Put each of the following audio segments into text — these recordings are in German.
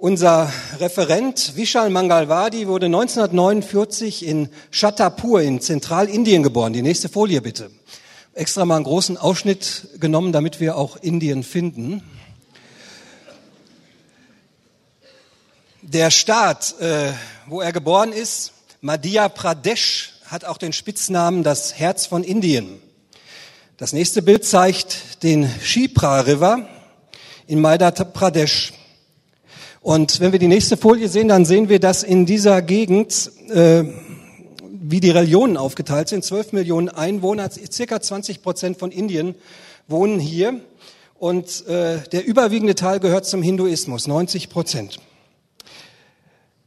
Unser Referent Vishal Mangalwadi wurde 1949 in Chhatapur in Zentralindien geboren. Die nächste Folie bitte. Extra mal einen großen Ausschnitt genommen, damit wir auch Indien finden. Der Staat, äh, wo er geboren ist, Madhya Pradesh, hat auch den Spitznamen das Herz von Indien. Das nächste Bild zeigt den Shipra River in Madhya Pradesh. Und wenn wir die nächste Folie sehen, dann sehen wir, dass in dieser Gegend, äh, wie die Religionen aufgeteilt sind, 12 Millionen Einwohner, circa 20 Prozent von Indien wohnen hier. Und äh, der überwiegende Teil gehört zum Hinduismus, 90 Prozent.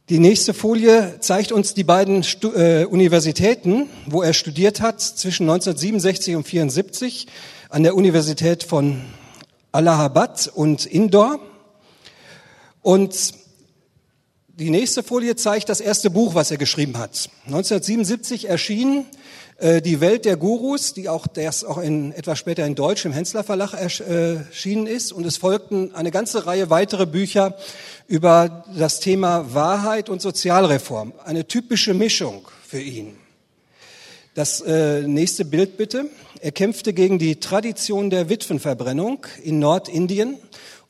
Die nächste Folie zeigt uns die beiden Stu äh, Universitäten, wo er studiert hat, zwischen 1967 und 74 an der Universität von Allahabad und Indore. Und die nächste Folie zeigt das erste Buch, was er geschrieben hat. 1977 erschien äh, Die Welt der Gurus, die auch, das auch in, etwas später in Deutsch im Hensler Verlag erschienen ist. Und es folgten eine ganze Reihe weitere Bücher über das Thema Wahrheit und Sozialreform. Eine typische Mischung für ihn. Das äh, nächste Bild bitte. Er kämpfte gegen die Tradition der Witwenverbrennung in Nordindien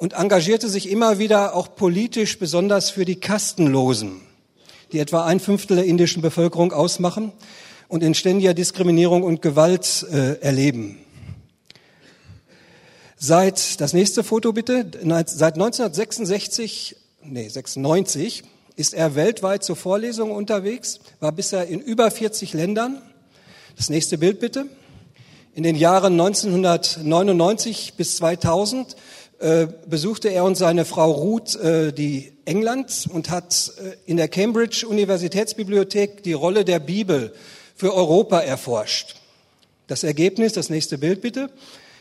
und engagierte sich immer wieder auch politisch, besonders für die Kastenlosen, die etwa ein Fünftel der indischen Bevölkerung ausmachen und in ständiger Diskriminierung und Gewalt äh, erleben. Seit, das nächste Foto bitte, seit 1966, nee, 96 ist er weltweit zur Vorlesung unterwegs, war bisher in über 40 Ländern. Das nächste Bild bitte. In den Jahren 1999 bis 2000 äh, besuchte er und seine Frau Ruth äh, die England und hat äh, in der Cambridge Universitätsbibliothek die Rolle der Bibel für Europa erforscht. Das Ergebnis, das nächste Bild bitte,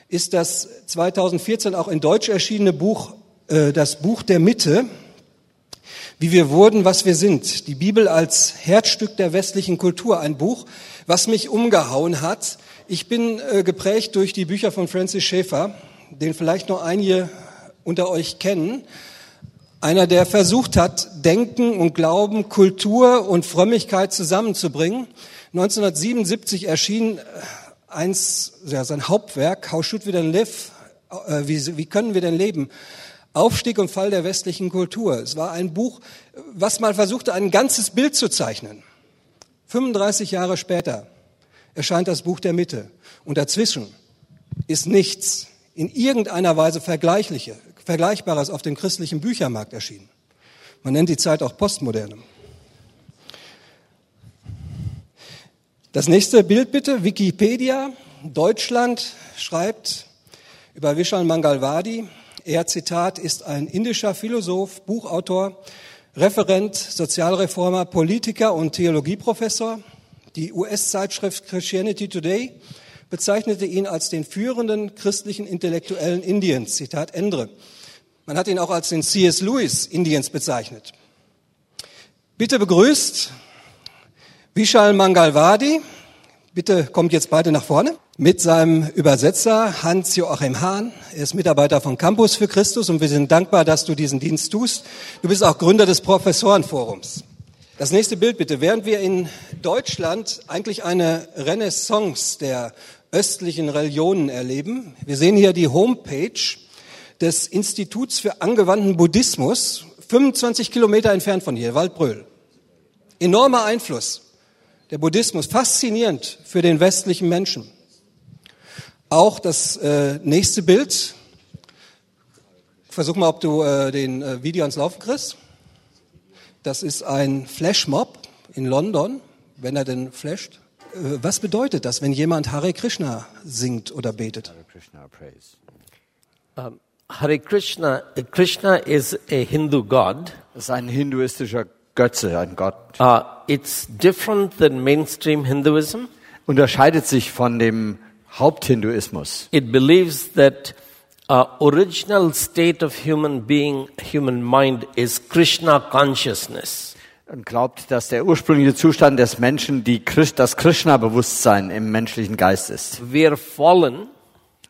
ist das 2014 auch in Deutsch erschienene Buch, äh, das Buch der Mitte, wie wir wurden, was wir sind. Die Bibel als Herzstück der westlichen Kultur, ein Buch, was mich umgehauen hat. Ich bin äh, geprägt durch die Bücher von Francis Schaeffer, den vielleicht noch einige unter euch kennen. Einer, der versucht hat, Denken und Glauben, Kultur und Frömmigkeit zusammenzubringen. 1977 erschien äh, eins, ja, sein Hauptwerk, How Should We Then Live? Äh, wie, wie können wir denn leben? Aufstieg und Fall der westlichen Kultur. Es war ein Buch, was mal versuchte, ein ganzes Bild zu zeichnen. 35 Jahre später erscheint das Buch der Mitte. Und dazwischen ist nichts in irgendeiner Weise Vergleichliche, Vergleichbares auf dem christlichen Büchermarkt erschienen. Man nennt die Zeit auch Postmoderne. Das nächste Bild bitte, Wikipedia. Deutschland schreibt über Vishal Mangalwadi. Er, Zitat, ist ein indischer Philosoph, Buchautor, Referent, Sozialreformer, Politiker und Theologieprofessor. Die US-Zeitschrift Christianity Today bezeichnete ihn als den führenden christlichen Intellektuellen Indiens. Zitat Ende. Man hat ihn auch als den C.S. Lewis Indiens bezeichnet. Bitte begrüßt Vishal Mangalwadi. Bitte kommt jetzt beide nach vorne. Mit seinem Übersetzer Hans-Joachim Hahn. Er ist Mitarbeiter von Campus für Christus und wir sind dankbar, dass du diesen Dienst tust. Du bist auch Gründer des Professorenforums. Das nächste Bild bitte. Während wir in Deutschland eigentlich eine Renaissance der östlichen Religionen erleben. Wir sehen hier die Homepage des Instituts für angewandten Buddhismus, 25 Kilometer entfernt von hier, Waldbröl. Enormer Einfluss. Der Buddhismus, faszinierend für den westlichen Menschen. Auch das äh, nächste Bild. Versuch mal, ob du äh, den äh, Video ans Laufen kriegst. Das ist ein Flashmob in London, wenn er denn flasht. Äh, was bedeutet das, wenn jemand Hare Krishna singt oder betet? Hare Krishna praise. Um, Hare Krishna, Krishna is a Hindu god. Das ist ein hinduistischer Götze, ein Gott. Uh, it's different than mainstream Hinduism. Unterscheidet sich von dem Haupthinduismus. It believes that uh, original state of human being, human mind is Krishna consciousness und glaubt, dass der ursprüngliche Zustand des Menschen die, das Krishna-Bewusstsein im menschlichen Geist ist. Wir fallen.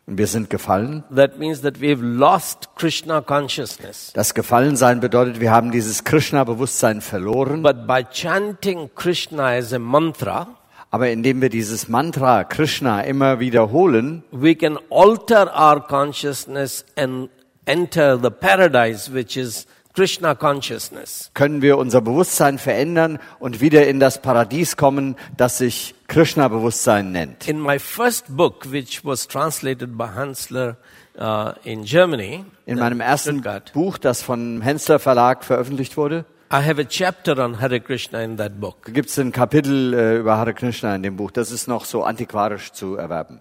Und wir sind gefallen. That means that we've lost Krishna consciousness. Das Gefallensein bedeutet, wir haben dieses Krishna-Bewusstsein verloren. But by chanting Krishna as a mantra, Aber indem wir dieses Mantra Krishna immer wiederholen, we can alter our consciousness and enter the paradise, which is Krishna consciousness. können wir unser Bewusstsein verändern und wieder in das Paradies kommen, das sich Krishna-Bewusstsein nennt. In my first book, which was translated by Hansler uh, in Germany, In meinem ersten Stuttgart, Buch, das vom Hensler Verlag veröffentlicht wurde, I have a chapter on Hare Krishna in that book. gibt es ein Kapitel äh, über Hare Krishna in dem Buch. Das ist noch so antiquarisch zu erwerben.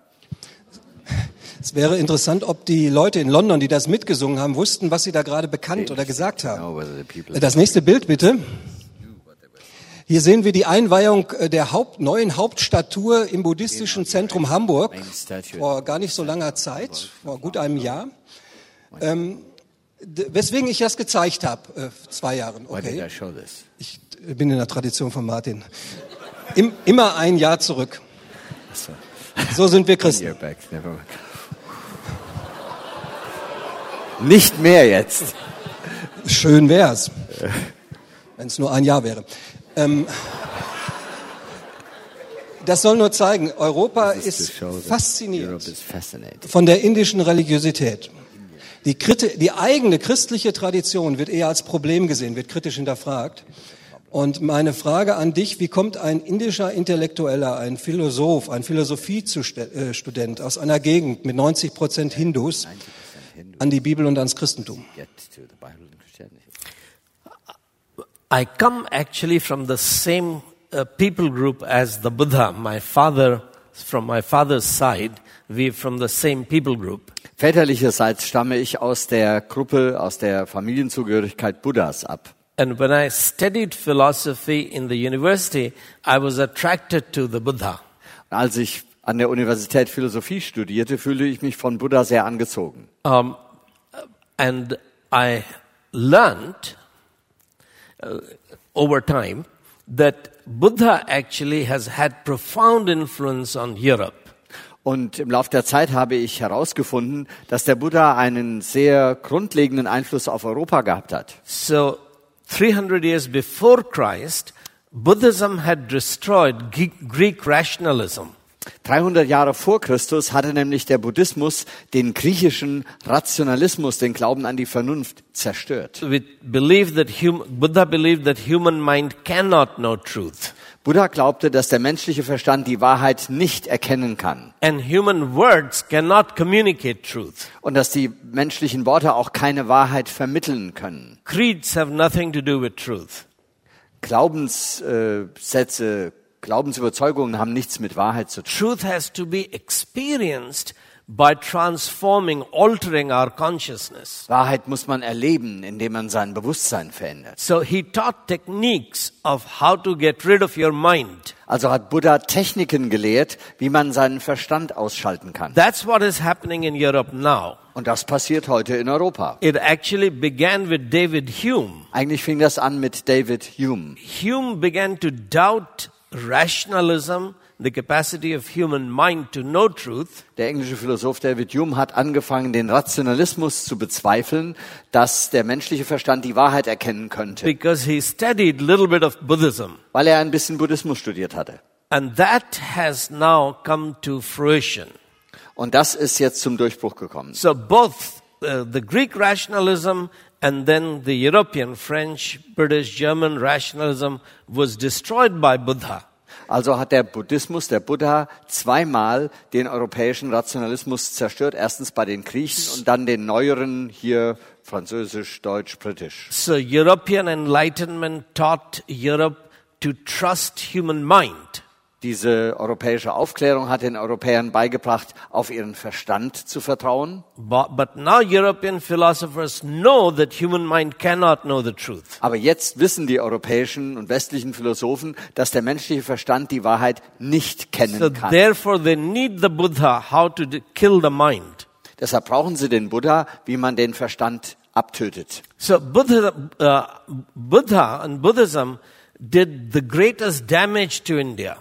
Es wäre interessant, ob die Leute in London, die das mitgesungen haben, wussten, was sie da gerade bekannt oder gesagt haben. Das nächste Bild bitte. Hier sehen wir die Einweihung äh, der Haupt, neuen Hauptstatue im buddhistischen Zentrum Hamburg vor gar nicht so langer Zeit, vor gut einem Jahr. Ähm, weswegen ich das gezeigt habe, äh, zwei Jahren. Okay. Ich äh, bin in der Tradition von Martin. Im, immer ein Jahr zurück. So sind wir Christen. Year back, never mind. Nicht mehr jetzt. Schön wär's, wenn es nur ein Jahr wäre. Ähm, das soll nur zeigen, Europa ist fasziniert von der indischen Religiosität. Die, die eigene christliche Tradition wird eher als Problem gesehen, wird kritisch hinterfragt. Und meine Frage an dich, wie kommt ein indischer Intellektueller, ein Philosoph, ein Philosophiestudent aus einer Gegend mit 90 Prozent Hindus an die Bibel und ans Christentum? I come actually from the same uh, people group as the Buddha. My father, from my father's side, we're from the same people group. Väterlicherseits stamme ich aus der Gruppe, aus der Familienzugehörigkeit Buddhas ab. And when I studied philosophy in the university, I was attracted to the Buddha. Als ich an der Universität Philosophie studierte, fühlte ich mich von Buddha sehr angezogen. Um, and I learned uh, over time that Buddha actually has had profound influence on Europe. Und im Laufe der Zeit habe ich herausgefunden, dass der Buddha einen sehr grundlegenden Einfluss auf Europa gehabt hat. So, 300 years before Christ, Buddhism had destroyed Greek rationalism. 300 Jahre vor Christus hatte nämlich der Buddhismus den griechischen Rationalismus, den Glauben an die Vernunft, zerstört. Buddha glaubte, dass der menschliche Verstand die Wahrheit nicht erkennen kann And human words cannot communicate truth. und dass die menschlichen Worte auch keine Wahrheit vermitteln können. Creeds have nothing to do with truth. Glaubenssätze, Glaubensüberzeugungen haben nichts mit Wahrheit zu tun. Truth has to be experienced by transforming, altering our consciousness. Wahrheit muss man erleben, indem man sein Bewusstsein verändert. So he taught techniques of how to get rid of your mind. Also hat Buddha Techniken gelehrt, wie man seinen Verstand ausschalten kann. That's what is happening in Europe now. Und das passiert heute in Europa. It actually began with David Hume. Eigentlich fing das an mit David Hume. Hume began to doubt rationalism, the capacity of human mind to know truth, Der englische Philosoph David Hume hat angefangen, den Rationalismus zu bezweifeln, dass der menschliche Verstand die Wahrheit erkennen könnte, because he studied a little bit of Buddhism. weil er ein bisschen Buddhismus studiert hatte. And that has now come to fruition. Und das ist jetzt zum Durchbruch gekommen. So both uh, the Greek rationalism and then the European, French, British, German rationalism was destroyed by Buddha. Also hat der Buddhismus, der Buddha, zweimal den europäischen Rationalismus zerstört. Erstens bei den Griechen und dann den neueren hier Französisch, Deutsch, Britisch. So European enlightenment taught Europe to trust human mind. Diese europäische Aufklärung hat den Europäern beigebracht, auf ihren Verstand zu vertrauen. But, but now European philosophers know that human mind cannot know the truth. Aber jetzt wissen die europäischen und westlichen Philosophen, dass der menschliche Verstand die Wahrheit nicht So kennen kann. therefore they need the Buddha how to kill the mind. Deshalb brauchen sie den Buddha, wie man den Verstand abtötet. So Buddha, uh, Buddha and Buddhism did the greatest damage to India.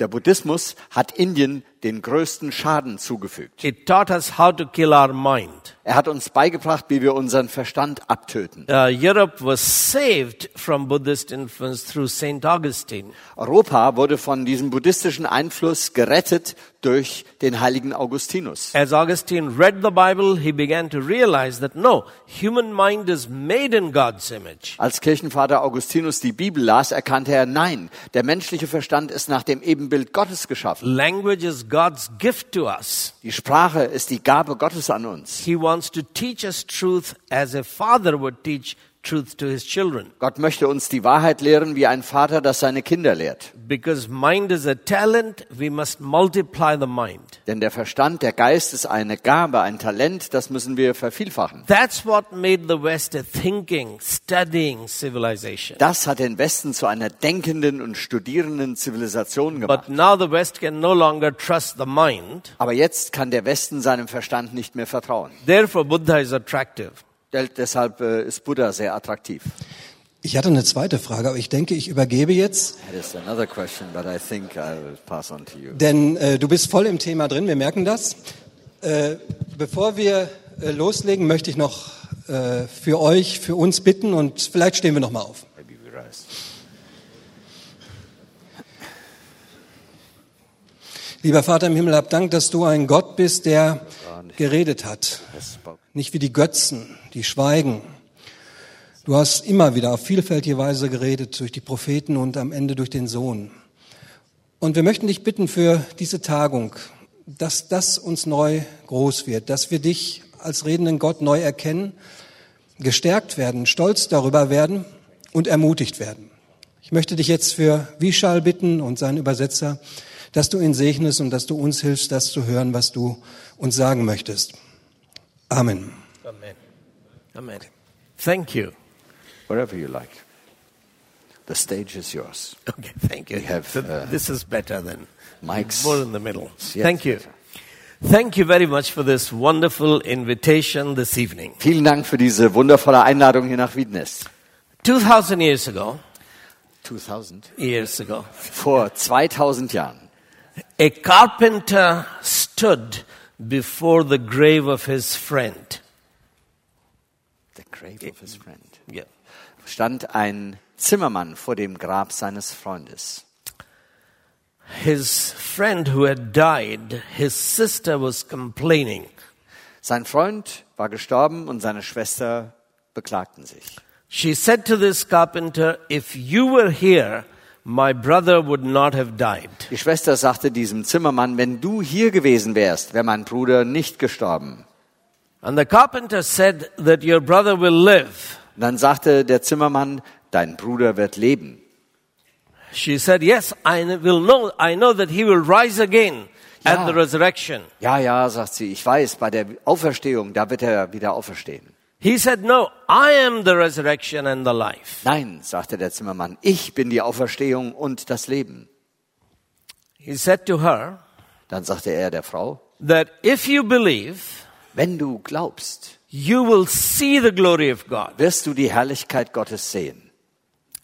Der Buddhismus hat Indien den größten Schaden zugefügt. It taught us how to kill our mind. Er hat uns beigebracht, wie wir unseren Verstand abtöten. Uh, Europe was saved from Buddhist influence through St. Augustine. Europa wurde von diesem buddhistischen Einfluss gerettet durch den heiligen Augustinus. As Augustine read the Bible, he began to realize that no, human mind is made in God's image. Als Kirchenvater Augustinus die Bibel las, erkannte er, nein, der menschliche Verstand ist nach dem Ebenbild Gottes geschaffen. Language is God's gift to us. Die Sprache ist die Gabe Gottes an uns. He wants to teach us truth as a father would teach truth to his children. Gott möchte uns die Wahrheit lehren, wie ein Vater das seine Kinder lehrt. Because mind is a talent, we must multiply the mind. Denn der Verstand, der Geist ist eine Gabe, ein Talent, das müssen wir vervielfachen. That's what made the West a thinking, studying civilization. Das hat den Westen zu einer denkenden und studierenden Zivilisation But gemacht. now the West can no longer trust the mind. Aber jetzt kann der Westen seinem Verstand nicht mehr vertrauen. Therefore, Buddha is attractive. Deshalb äh, ist Buddha sehr attraktiv. Ich hatte eine zweite Frage, aber ich denke, ich übergebe jetzt, question, denn äh, du bist voll im Thema drin, wir merken das. Äh, bevor wir äh, loslegen, möchte ich noch äh, für euch, für uns bitten und vielleicht stehen wir noch mal auf. Lieber Vater im Himmel, hab Dank, dass du ein Gott bist, der geredet hat. Spoken. Nicht wie die Götzen, die schweigen. Du hast immer wieder auf vielfältige Weise geredet durch die Propheten und am Ende durch den Sohn. Und wir möchten dich bitten für diese Tagung, dass das uns neu groß wird, dass wir dich als redenden Gott neu erkennen, gestärkt werden, stolz darüber werden und ermutigt werden. Ich möchte dich jetzt für Vishal bitten und seinen Übersetzer, dass du ihn segnest und dass du uns hilfst, das zu hören, was du uns sagen möchtest. Amen. Amen. Amen. Thank you. Wherever you like. The stage is yours. Okay, thank you. We have, So uh, this is better than Mike's. more in the middle. Yes, Thank you. better. Thank you very much for this wonderful invitation this evening. Vielen Dank für diese wundervolle Einladung hier nach Wiednitz. 2000 years ago, 2000? years ago, Vor 2000 Jahren. a carpenter stood before the grave of his friend. The grave of his friend. Yeah. Stand ein Zimmermann vor dem Grab seines Freundes. His friend who had died, his sister was complaining. Sein Freund war gestorben und seine Schwester beklagten sich. She said to this carpenter, If you were here, my brother would not have died. Die Schwester sagte diesem Zimmermann, wenn du hier gewesen wärst, wäre mein Bruder nicht gestorben. And the carpenter said that your brother will live. Und dann sagte der Zimmermann, dein Bruder wird leben. She said, Yes, I will know, I know that he will rise again Ja. at the resurrection. Ja, ja, sagt sie, ich weiß, bei der Auferstehung, da wird er wieder auferstehen. He said, No, I am the resurrection and the life. Nein, sagte der Zimmermann, ich bin die Auferstehung und das Leben. He said to her Dann sagte er der Frau, that if you believe, wenn du glaubst, you will see the glory of God. wirst du die Herrlichkeit Gottes sehen.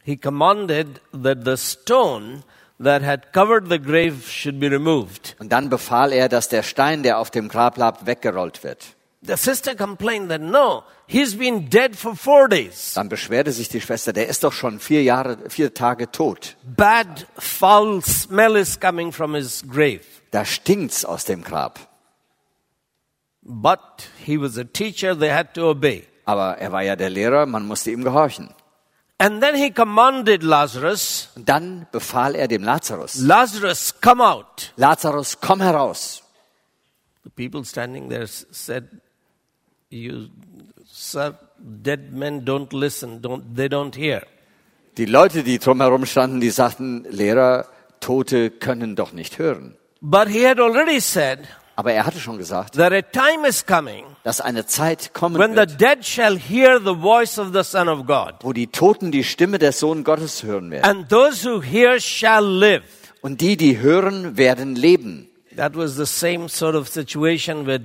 He commanded that the stone that had covered the grave should be removed. Und dann befahl er, dass der Stein, der auf dem Grab lag, weggerollt wird. The sister complained that no, he's been dead for four days. Dann beschwerte sich die Schwester, der ist doch schon vier Jahre, vier Tage tot. Bad, foul smell is coming from his grave. Da stinkt's aus dem Grab. But he was a teacher, they had to obey. Aber er war ja der Lehrer, man musste ihm gehorchen. And then he commanded Lazarus, Und dann befahl er dem Lazarus, Lazarus, come out. Lazarus, komm heraus. The people standing there said, You, sir, dead men don't listen, don't, they don't hear. Die Leute, die drumherum standen, die sagten, Lehrer, Tote können doch nicht hören. But he had already said Aber er hatte schon gesagt, that a time is coming dass eine Zeit kommen when the wird, dead shall hear the voice of the Son of God. wo die Toten die Stimme des Sohn Gottes hören werden. And those who hear shall live. Und die, die hören, werden leben. That was the same sort of situation that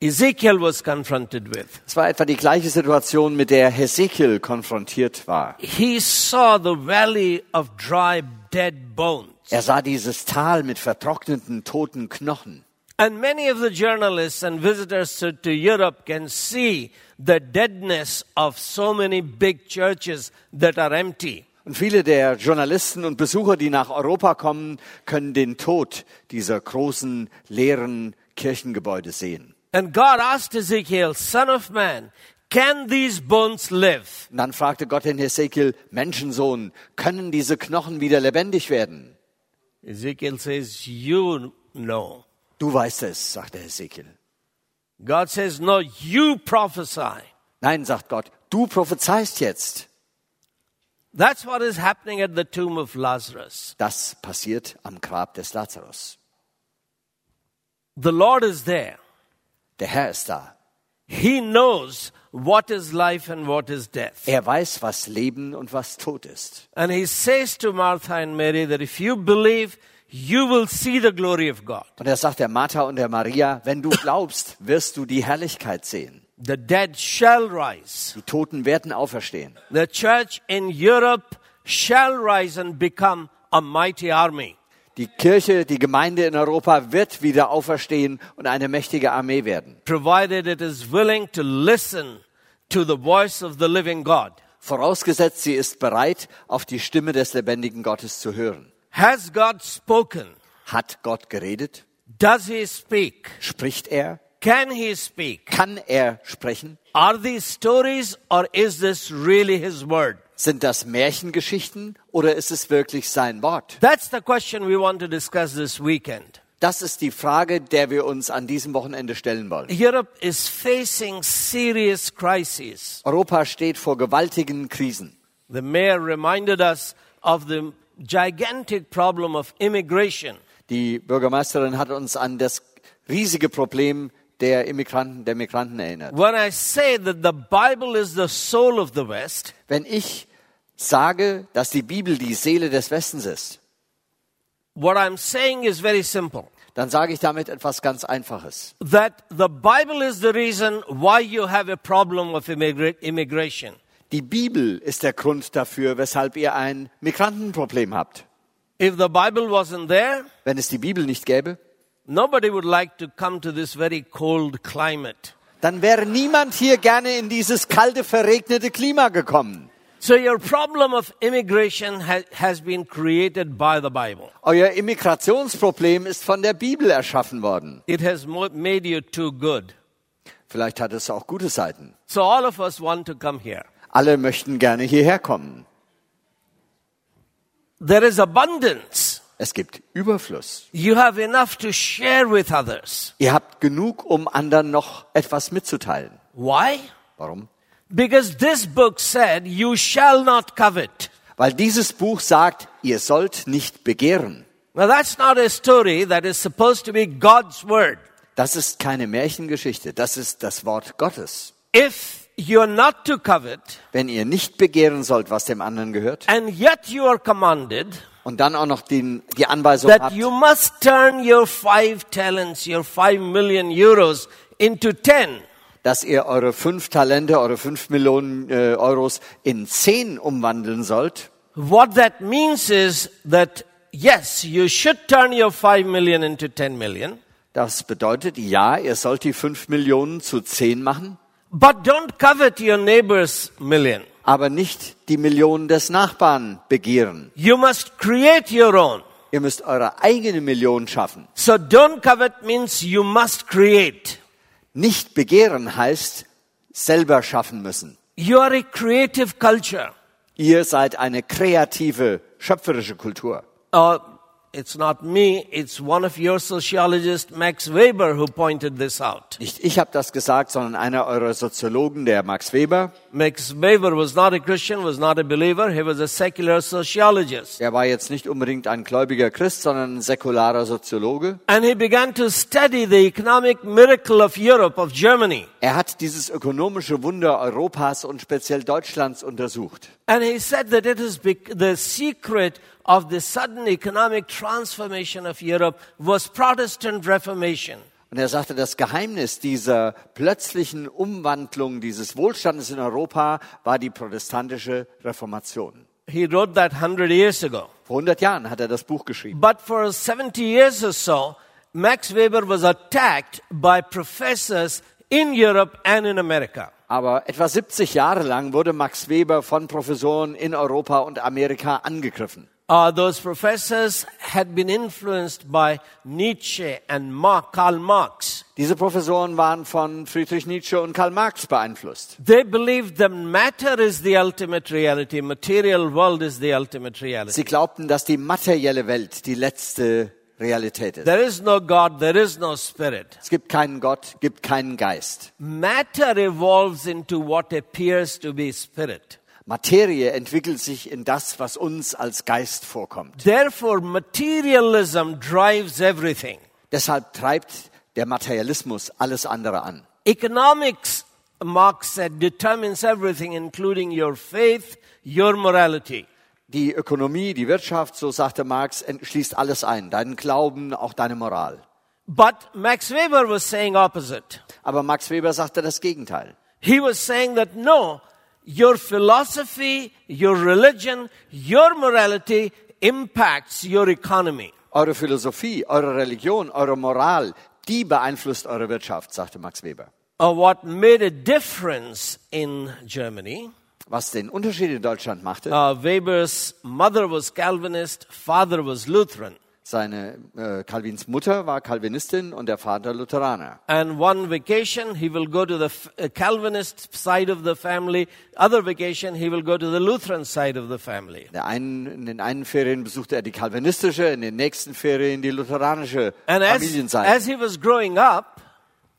Ezekiel was confronted with. Es war etwa die gleiche Situation, mit der Hesekiel konfrontiert war. He saw the valley of dry, dead bones. Er sah dieses Tal mit vertrockneten, toten Knochen. And many of the journalists and visitors to, to Europe can see the deadness of so many big churches that are empty. Und viele der Journalisten und Besucher, die nach Europa kommen, können den Tod dieser großen, leeren Kirchengebäude sehen. And God asked Ezekiel, Son of man, can these bones live? Und dann fragte Gott den Hesekiel, Menschensohn, können diese Knochen wieder lebendig werden? Ezekiel says, You know. Du weißt es, sagte Hesekiel. God says, No, you prophesy. Nein, sagt Gott, du prophezeist jetzt. That's what is happening at the tomb of Lazarus. Das passiert am Grab des Lazarus. The Lord is there. Der Herr ist da. He knows what is life and what is death. Er weiß, was Leben und was Tod ist. And he says to Martha and Mary that if you believe, you will see the glory of God. Und er sagt der Martha und der Maria, wenn du glaubst, wirst du die Herrlichkeit sehen. The dead shall rise. Die Toten werden auferstehen. The church in Europe shall rise and become a mighty army. Die Kirche, die Gemeinde in Europa wird wieder auferstehen und eine mächtige Armee werden. provided it is willing to listen to the voice of the living God. Vorausgesetzt, sie ist bereit, auf die Stimme des lebendigen Gottes zu hören. Has God spoken? Hat Gott geredet? Does he speak? Spricht er? Can he speak? Kann er sprechen? Are these stories or is this really his word? Sind das Märchengeschichten oder ist es wirklich sein Wort? That's the question we want to discuss this weekend. Das ist die Frage, der wir uns an diesem Wochenende stellen wollen. Europe is facing serious crises. Europa steht vor gewaltigen Krisen. The mayor reminded us of the gigantic problem of immigration. Die Bürgermeisterin hat uns an das riesige Problem der Immigranten, der Migranten erinnert. When I say that the Bible is the soul of the West, Wenn ich sage, dass die Bibel die Seele des Westens ist, what I'm saying is very simple. dann sage ich damit etwas ganz Einfaches. that the Bible is the reason why you have a problem of immigra- immigration. Die Bibel ist der Grund dafür, weshalb ihr ein Migrantenproblem habt. If the Bible wasn't there, Wenn es die Bibel nicht gäbe, nobody would like to come to this very cold climate. dann wäre niemand hier gerne in dieses kalte, verregnete Klima gekommen. So your problem of immigration ha- has been created by the Bible. Euer Immigrationsproblem ist von der Bibel erschaffen worden. It has made you too good. Vielleicht hat es auch gute Seiten. So all of us want to come here. Alle möchten gerne hierher kommen. There is abundance. Es gibt Überfluss. You have enough to share with others. Ihr habt genug, um anderen noch etwas mitzuteilen. Why? Warum? Because this book said, you shall not covet. Weil dieses Buch sagt, ihr sollt nicht begehren. Now that's not a story that is supposed to be God's word. Das ist keine Märchengeschichte, das ist das Wort Gottes. If you're not to covet, Wenn ihr nicht begehren sollt, was dem anderen gehört, and yet you are commanded und dann auch noch den, die Anweisung that habt, you must turn your five talents, your five million euros into ten, dass ihr eure fünf Talente, eure fünf Millionen äh, Euros in zehn umwandeln sollt, what that means is that yes, you should turn your five million into ten million, das bedeutet, ja, ihr sollt die fünf Millionen zu zehn machen, but don't covet your neighbor's million. aber nicht die Millionen des Nachbarn begehren. You must create your own. Ihr müsst eure eigene Million schaffen. So don't covet means you must create. Nicht begehren heißt selber schaffen müssen. You are a creative culture. Ihr seid eine kreative, schöpferische Kultur. Uh, it's not me, it's one of your sociologists, Max Weber, who pointed this out. Nicht ich habe das gesagt, sondern einer eurer Soziologen, der Max Weber. Max Weber was not a Christian, was not a believer, he was a secular sociologist. Er war jetzt nicht unbedingt ein gläubiger Christ, sondern ein säkularer Soziologe. And he began to study the economic miracle of Europe, of Germany. Er hat dieses ökonomische Wunder Europas und speziell Deutschlands untersucht. And he said that it is the secret of the sudden economic transformation of Europe was Protestant Reformation. Und er sagte, das Geheimnis dieser plötzlichen Umwandlung dieses Wohlstandes in Europa war die protestantische Reformation. He wrote that 100 years ago. Vor 100 Jahren hat er das Buch geschrieben. But for 70 years or so, Max Weber was attacked by professors in Europe and in America. Aber etwa 70 Jahre lang wurde Max Weber von Professoren in Europa und Amerika angegriffen. Uh, those professors had been influenced by Nietzsche and Mark, Karl Marx. Diese Professoren waren von Friedrich Nietzsche und Karl Marx beeinflusst. They believed that matter is the ultimate reality, material world is the ultimate reality. Sie glaubten, dass die materielle Welt die letzte Realität ist. There is no God, there is no spirit. Es gibt keinen Gott, gibt keinen Geist. Matter evolves into what appears to be spirit. Materie entwickelt sich in das, was uns als Geist vorkommt. Therefore, materialism drives everything. Deshalb treibt der Materialismus alles andere an. Economics, Marx said, determines everything, including your faith, your morality. Die Ökonomie, die Wirtschaft, so sagte Marx, schließt alles ein. Deinen Glauben, auch deine Moral. But Max Weber was saying opposite. Aber Max Weber sagte das Gegenteil. He was saying that no, your philosophy, your religion, your morality impacts your economy. Eure Philosophie, eure Religion, eure Moral, die beeinflusst eure Wirtschaft, sagte Max Weber. Uh, what made a difference in Germany, Was den Unterschied in Deutschland machte, uh, Weber's mother was Calvinist, father was Lutheran. Seine äh, Calvins Mutter war Calvinistin und der Vater Lutheraner. And one vacation, he will go to the uh, Calvinist side of the family. Other vacation, he will go to the Lutheran side of the family. In, der einen, in den einen Ferien besuchte er die kalvinistische, in den nächsten Ferien die lutheranische And as, Familienseite. as he was growing up,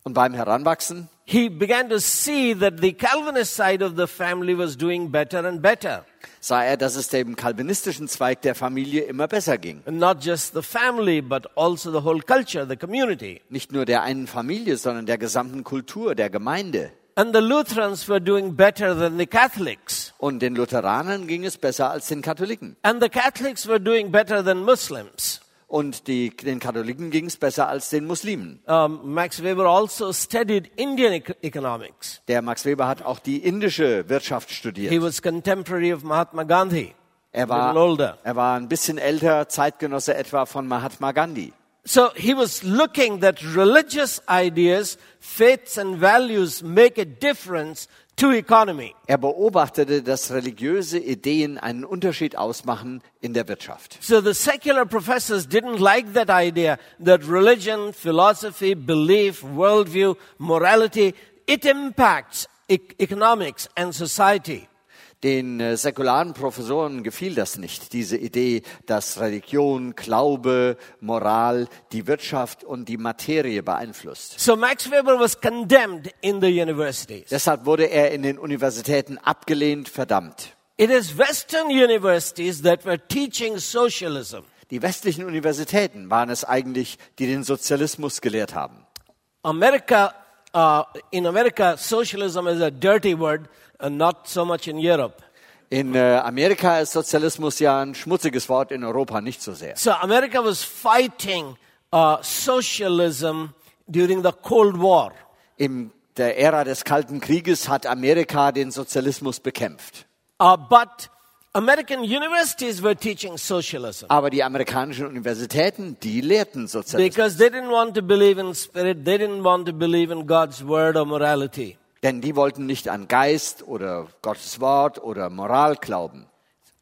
Und beim Heranwachsen he began to see that the Calvinist side of the family was doing better and better. sah er, dass es dem kalvinistischen Zweig der Familie immer besser ging. And not just the family, but also the whole culture, the community. Nicht nur der einen Familie, sondern der gesamten Kultur, der Gemeinde. And the Lutherans were doing better than the Catholics. Und den Lutheranern ging es besser als den Katholiken. And the Catholics were doing better than Muslims. Und die, den Katholiken ging es besser als den Muslimen. Um, Max Weber also studied Indian ec- economics. Der Max Weber hat auch die indische Wirtschaft He studiert. was contemporary of Mahatma Gandhi. Er war, er war ein bisschen älter, Zeitgenosse etwa von Mahatma Gandhi. So he was looking that religious ideas, faiths and values make a difference to economy. Er beobachtete, dass religiöse Ideen einen Unterschied ausmachen in der Wirtschaft. So the secular professors didn't like that idea that religion, philosophy, belief, worldview, morality, it impacts e- economics and society. Den äh, säkularen Professoren gefiel das nicht, diese Idee, dass Religion, Glaube, Moral die Wirtschaft und die Materie beeinflusst. So Max Weber was condemned in the universities. Deshalb wurde er in den Universitäten abgelehnt, verdammt. It is Western universities that were teaching socialism. Die westlichen Universitäten waren es eigentlich, die den Sozialismus gelehrt haben. America, uh, in America, socialism is a dirty word, and not so much in Europe. In äh, Amerika ist Sozialismus ja ein schmutziges Wort, in Europa nicht so sehr. So America was fighting uh, socialism during the Cold War. In der Ära des Kalten Krieges hat Amerika den Sozialismus bekämpft. Uh, but American universities were teaching socialism Aber die amerikanischen Universitäten, die lehrten Sozialismus. because they didn't want to believe in spirit, they didn't want to believe in God's word or morality. Denn die wollten nicht an Geist oder Gottes Wort oder Moral glauben.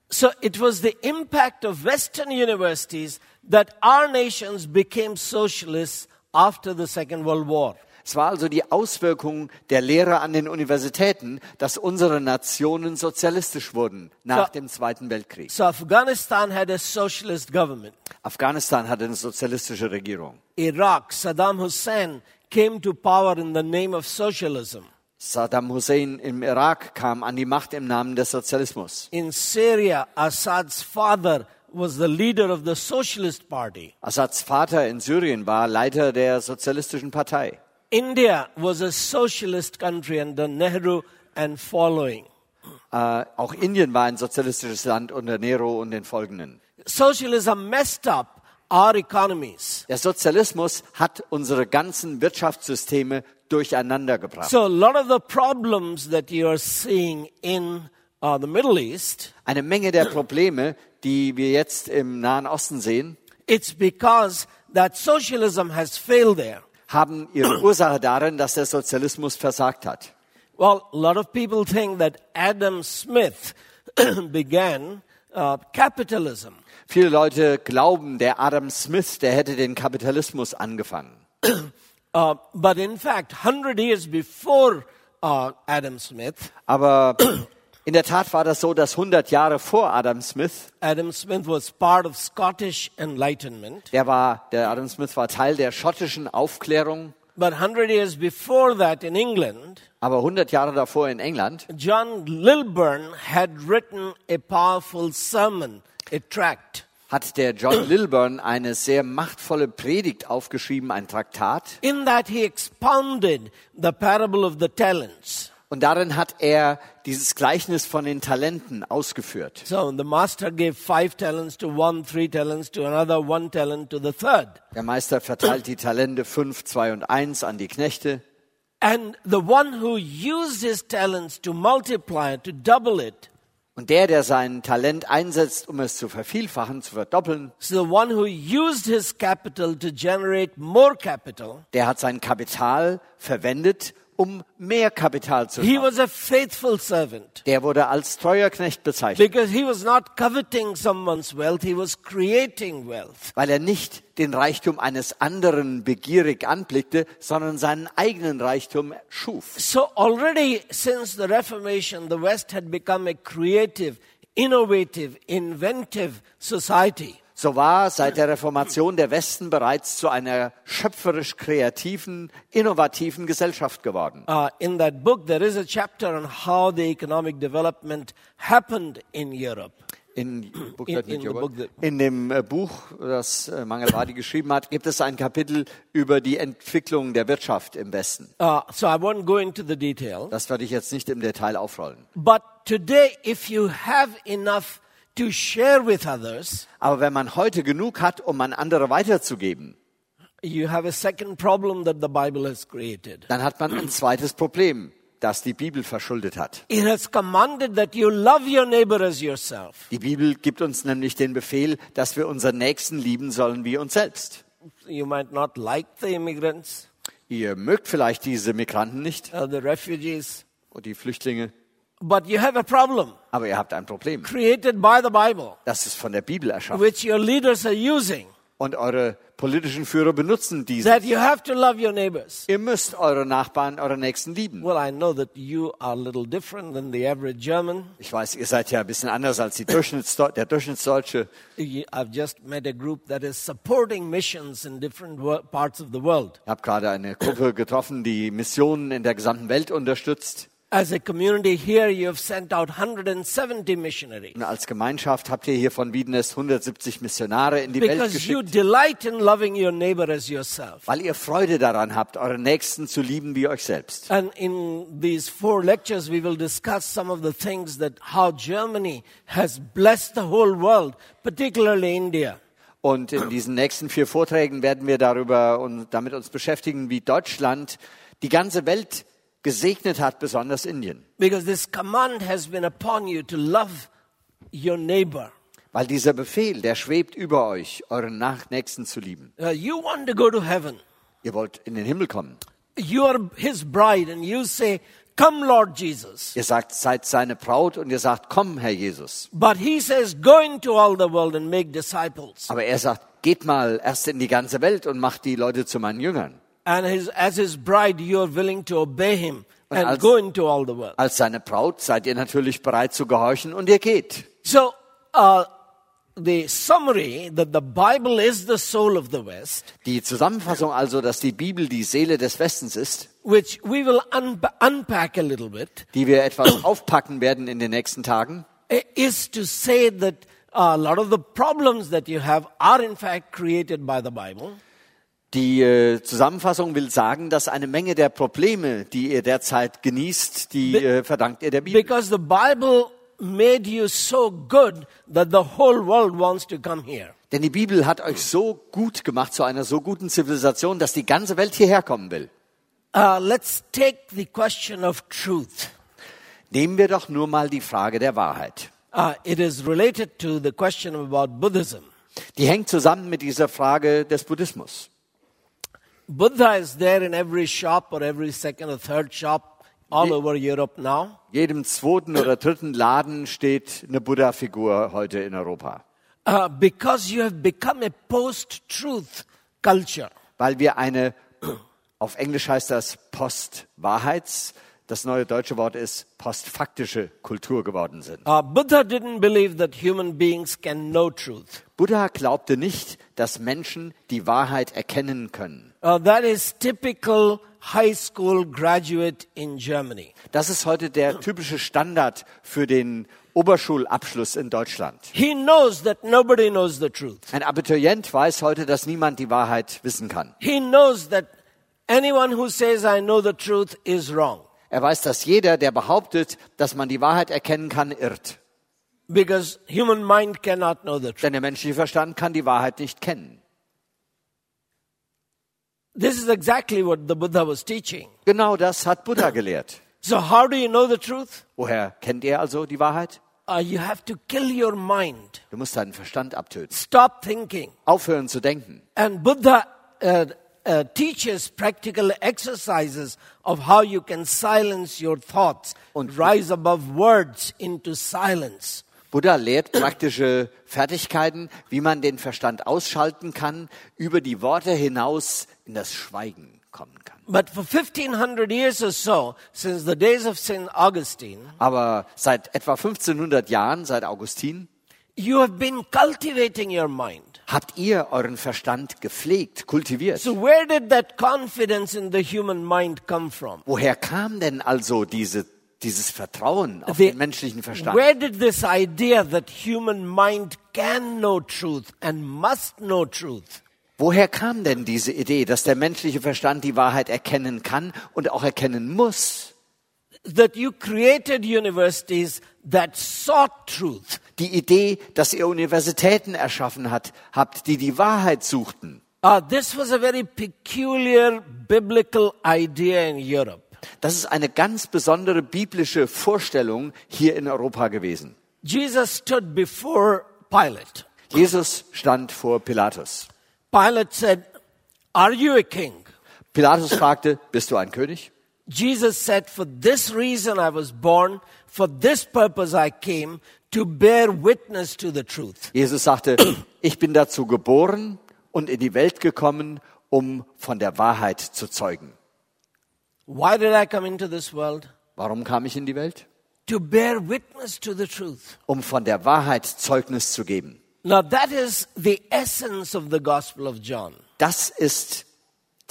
So it was the impact of Western universities that our nations became socialists after the Second World War. Es war also die Auswirkung der Lehre an den Universitäten, dass unsere Nationen sozialistisch wurden nach Ja. dem Zweiten Weltkrieg. So Afghanistan had a socialist government. Afghanistan hatte eine sozialistische Regierung. Iraq, Saddam Hussein came to power in the name of socialism. Saddam Hussein im Irak kam an die Macht im Namen des Sozialismus. In Syria, Assad's father was the leader of the Socialist Party. Assads Vater in Syrien war Leiter der sozialistischen Partei. India was a socialist country under Nehru and following. Äh, auch Indien war ein sozialistisches Land unter Nero und den folgenden. Socialism messed up our economies. Der Sozialismus hat unsere ganzen Wirtschaftssysteme durcheinander gebracht. So a lot of the problems that you are seeing in uh, the Middle East, Eine Menge der Probleme, die wir jetzt im Nahen Osten sehen, it's because that socialism has failed there. Haben ihre Ursache darin, dass der Sozialismus versagt hat. Well, a lot of people think that Adam Smith began uh, capitalism. Viele Leute glauben, der Adam Smith, der hätte den Kapitalismus angefangen. Uh, but in fact, 100 years before uh, Adam Smith, Aber in der Tat war das so, dass 100 Jahre vor Adam Smith, Adam Smith was part of Scottish Enlightenment. der war, der Adam Smith war Teil der schottischen Aufklärung, But 100 years before that in England, aber 100 Jahre davor in England John Lilburn had written a powerful sermon, a tract. hat der John Lilburn eine sehr machtvolle Predigt aufgeschrieben, ein Traktat. In that he expounded the parable of the talents. Und darin hat er dieses Gleichnis von den Talenten ausgeführt. So the master gave five talents to one, three talents to another, one talent to the third. Der Meister verteilt die Talente fünf, zwei und eins an die Knechte. And the one who used his talents to multiply it, to double it, Und der, der sein Talent einsetzt, um es zu vervielfachen, zu verdoppeln, so the one who used his capital to generate more capital, der hat sein Kapital verwendet, um mehr Kapital zu he schaffen. was a faithful servant. Der wurde als treuer Knecht bezeichnet, Because he was not coveting someone's wealth, he was creating wealth. weil er nicht den Reichtum eines anderen begierig anblickte, sondern seinen eigenen Reichtum schuf. So already since the Reformation, the West had become a creative, innovative, inventive society. So war seit der Reformation der Westen bereits zu einer schöpferisch kreativen, innovativen Gesellschaft geworden. Uh, in that book, there is a chapter on how the economic development happened in Europe. In, Book In- that in book that- in dem äh, Buch, das äh, Mangelwadi geschrieben hat, gibt es ein Kapitel über die Entwicklung der Wirtschaft im Westen. Uh, so I won't go into the detail. Das werde ich jetzt nicht im Detail aufrollen. But today, if you have enough to share with others, Aber wenn man heute genug hat, um an andere weiterzugeben, you have a second problem that the Bible has created. dann hat man ein zweites Problem, das die Bibel verschuldet hat. It has commanded that you love your neighbor as yourself. Die Bibel gibt uns nämlich den Befehl, dass wir unseren Nächsten lieben sollen wie uns selbst. You might not like the immigrants, Ihr mögt vielleicht diese Migranten nicht uh, the refugees, und die Flüchtlinge, but you have a problem aber ihr habt ein Problem. created by the Bible, Das ist von der Bibel erschaffen. which your leaders are using, Und eure politischen Führer benutzen diese. that you have to love your neighbors. Ihr müsst eure Nachbarn, eure Nächsten lieben. Well, I know that you are a little different than the average German. Ich weiß, ihr seid ja ein bisschen anders als die Durchschnittsdeu der Durchschnittsdeutsche. I've just met a group that is supporting missions in different parts of the world. Ich habe gerade eine Gruppe getroffen, die Missionen in der gesamten Welt unterstützt. As a community here, you have sent out 170 missionaries Und als Gemeinschaft habt ihr hier von Wiedenest 170 Missionare in die Welt because you geschickt, delight in loving your neighbor as yourself. weil ihr Freude daran habt, eure Nächsten zu lieben wie euch selbst. And in these four lectures, we will discuss some of the things that how Germany has blessed the whole world, particularly India. Und in diesen nächsten vier Vorträgen werden wir darüber und damit uns beschäftigen, wie Deutschland die ganze Welt gesegnet hat, besonders Indien. Because this command has been upon you to love your neighbor. Weil dieser Befehl, der schwebt über euch, euren Nach Nächsten zu lieben. Uh, you want to go to heaven. Ihr wollt in den Himmel kommen. You are his bride, and you say, Come, Lord Jesus. Ihr sagt, seid seine Braut und ihr sagt, komm, Herr Jesus. But he says, Go into all the world and make disciples. Aber er sagt, geht mal erst in die ganze Welt und macht die Leute zu meinen Jüngern. And his, as his bride, you are willing to obey him and als- go into all the world. Als seine Braut seid ihr natürlich bereit zu gehorchen und ihr geht. So, uh, the summary that the Bible is the soul of the West, Die Zusammenfassung also, dass die Bibel die Seele des Westens ist, which we will un- unpack a little bit, die wir etwas aufpacken werden in den nächsten Tagen, is to say that a lot of the problems that you have are in fact created by the Bible. Die äh, Zusammenfassung will sagen, dass eine Menge der Probleme, die ihr derzeit genießt, die äh, verdankt ihr der Bibel. Because the Bible made you so good that the whole world wants to come here. Denn die Bibel hat euch so gut gemacht zu einer so guten Zivilisation, dass die ganze Welt hierher kommen will. Uh, let's take the question of truth. Nehmen wir doch nur mal die Frage der Wahrheit. Uh, it is related to the question about Buddhism. Die hängt zusammen mit dieser Frage des Buddhismus. Buddha is there in every shop or every second or third shop all over Europe now. Jedem zweiten oder dritten Laden steht eine Buddha-Figur heute in Europa. Uh, because you have become a post-truth culture. Weil wir eine, auf Englisch heißt das Post-Wahrheits, das neue deutsche Wort ist postfaktische Kultur geworden sind. Uh, Buddha didn't believe that human beings can know truth. Buddha glaubte nicht, dass Menschen die Wahrheit erkennen können. Uh, that is typical high school graduate in Germany. Das ist heute der typische Standard für den Oberschulabschluss in Deutschland. He knows that nobody knows the truth. Ein Abiturient weiß heute, dass niemand die Wahrheit wissen kann. He knows that anyone who says I know the truth is wrong Er weiß, dass jeder, der behauptet, dass man die Wahrheit erkennen kann, irrt. because human mind cannot know the truth. Denn der menschliche Verstand kann die Wahrheit nicht kennen. This is exactly what the Buddha was teaching. Genau das hat Buddha gelehrt. So how do you know the truth? Woher kennt er also die Wahrheit? Uh, you have to kill your mind. Du musst deinen Verstand abtöten. Stop thinking. Aufhören zu denken. And Buddha uh, uh, teaches practical exercises of how you can silence your thoughts and rise above words into silence. Buddha lehrt praktische Fertigkeiten, wie man den Verstand ausschalten kann, über die Worte hinaus in das Schweigen kommen kann. But for 1500 years or so, since the days of St. Augustine, Aber seit etwa 1500 Jahren, seit Augustin, you have been cultivating your mind. Habt ihr euren Verstand gepflegt, kultiviert. So where did that confidence in the human mind come from? Woher kam denn also diese, dieses Vertrauen auf The- den menschlichen Verstand? Where did this idea that human mind can know truth and must know truth? Woher kam denn diese Idee, dass der menschliche Verstand die Wahrheit erkennen kann und auch erkennen muss? That you created universities that sought truth. Die Idee, dass ihr Universitäten erschaffen hat, habt, die die Wahrheit suchten. Uh, this was a very peculiar biblical idea in Europe. Das ist eine ganz besondere biblische Vorstellung hier in Europa gewesen. Jesus stood before Pilate. Jesus stand vor Pilatus. Pilate said, Are you a king? Pilatus fragte, bist du ein König? Jesus said, For this reason I was born, for this purpose I came, to bear witness to the truth. Jesus sagte, ich bin dazu geboren und in die Welt gekommen, um von der Wahrheit zu zeugen. Why did I come into this world? Warum kam ich in die Welt? To bear witness to the truth. Um von der Wahrheit Zeugnis zu geben. Now that is the essence of the Gospel of John. Das ist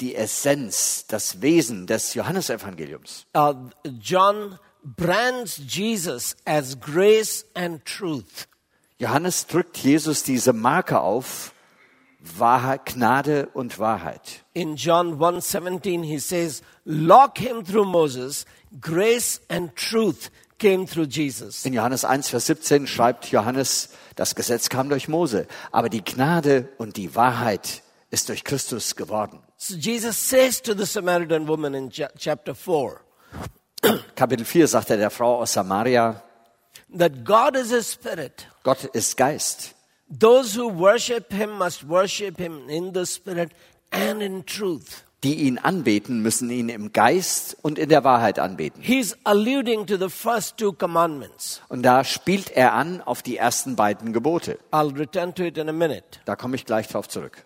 die Essenz, das Wesen des Johannesevangeliums. Uh, John brands Jesus as grace and truth. Johannes drückt Jesus diese Marke auf, Wahrheit, Gnade und Wahrheit. In John 1:17 he says, "Law came through Moses, grace and truth came through Jesus." In Johannes 1, Vers 17 schreibt Johannes, das Gesetz kam durch Mose, aber die Gnade und die Wahrheit ist durch Christus geworden. So Jesus says to the Samaritan woman in cha- chapter 4 Kapitel 4 sagt er der Frau aus Samaria, that God is a spirit. Gott ist Geist. Those who worship him must worship him in the spirit and in truth. Die ihn anbeten, müssen ihn im Geist und in der Wahrheit anbeten. He's alluding to the first two commandments. Und da spielt er an auf die ersten beiden Gebote. I'll return to it in a minute. Da komme ich gleich drauf zurück.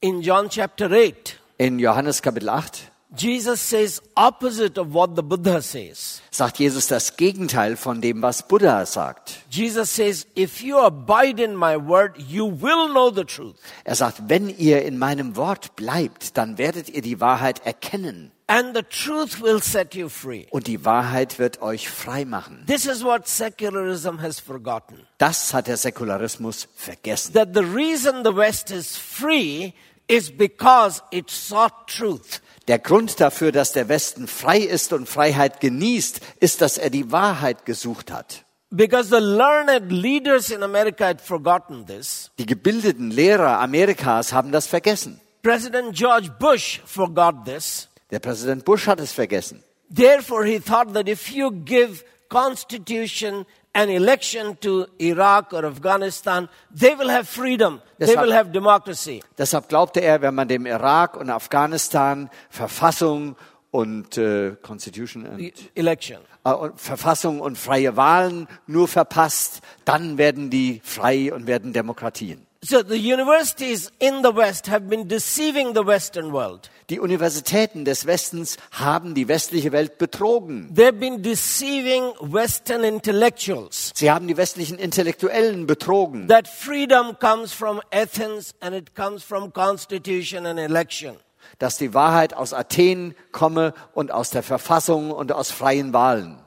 In John chapter 8, In Johannes Kapitel 8 Jesus says opposite of what the Buddha says. sagt Jesus das Gegenteil von dem, was Buddha sagt. Jesus says, if you abide in my word, you will know the truth. Er sagt, wenn ihr in meinem Wort bleibt, dann werdet ihr die Wahrheit erkennen And the truth will set you free. und die Wahrheit wird euch frei machen. This is what secularism has forgotten. Das hat der Säkularismus vergessen. That the reason the West is free is because it sought truth. Der Grund dafür, dass der Westen frei ist und Freiheit genießt, ist, dass er die Wahrheit gesucht hat. Because the learned leaders in America had forgotten this. Die gebildeten Lehrer Amerikas haben das vergessen. President George Bush forgot this. Der Präsident Bush hat es vergessen. Therefore, he thought that if you give constitution and election to Iraq or Afghanistan, they will have freedom. They Deshalb- will have democracy. Deshalb glaubte er, wenn man dem Irak und Afghanistan Verfassung und äh, Constitution und, E- Election. äh, und Verfassung und freie Wahlen nur verpasst, dann werden die frei und werden Demokratien. So the universities in the West have been deceiving the Western world. Die Universitäten des Westens haben die westliche Welt betrogen. They've been deceiving Western intellectuals. Sie haben die westlichen Intellektuellen betrogen. That freedom comes from Athens and it comes from constitution and election. dass die Wahrheit aus Athen komme und aus der Verfassung und aus freien Wahlen.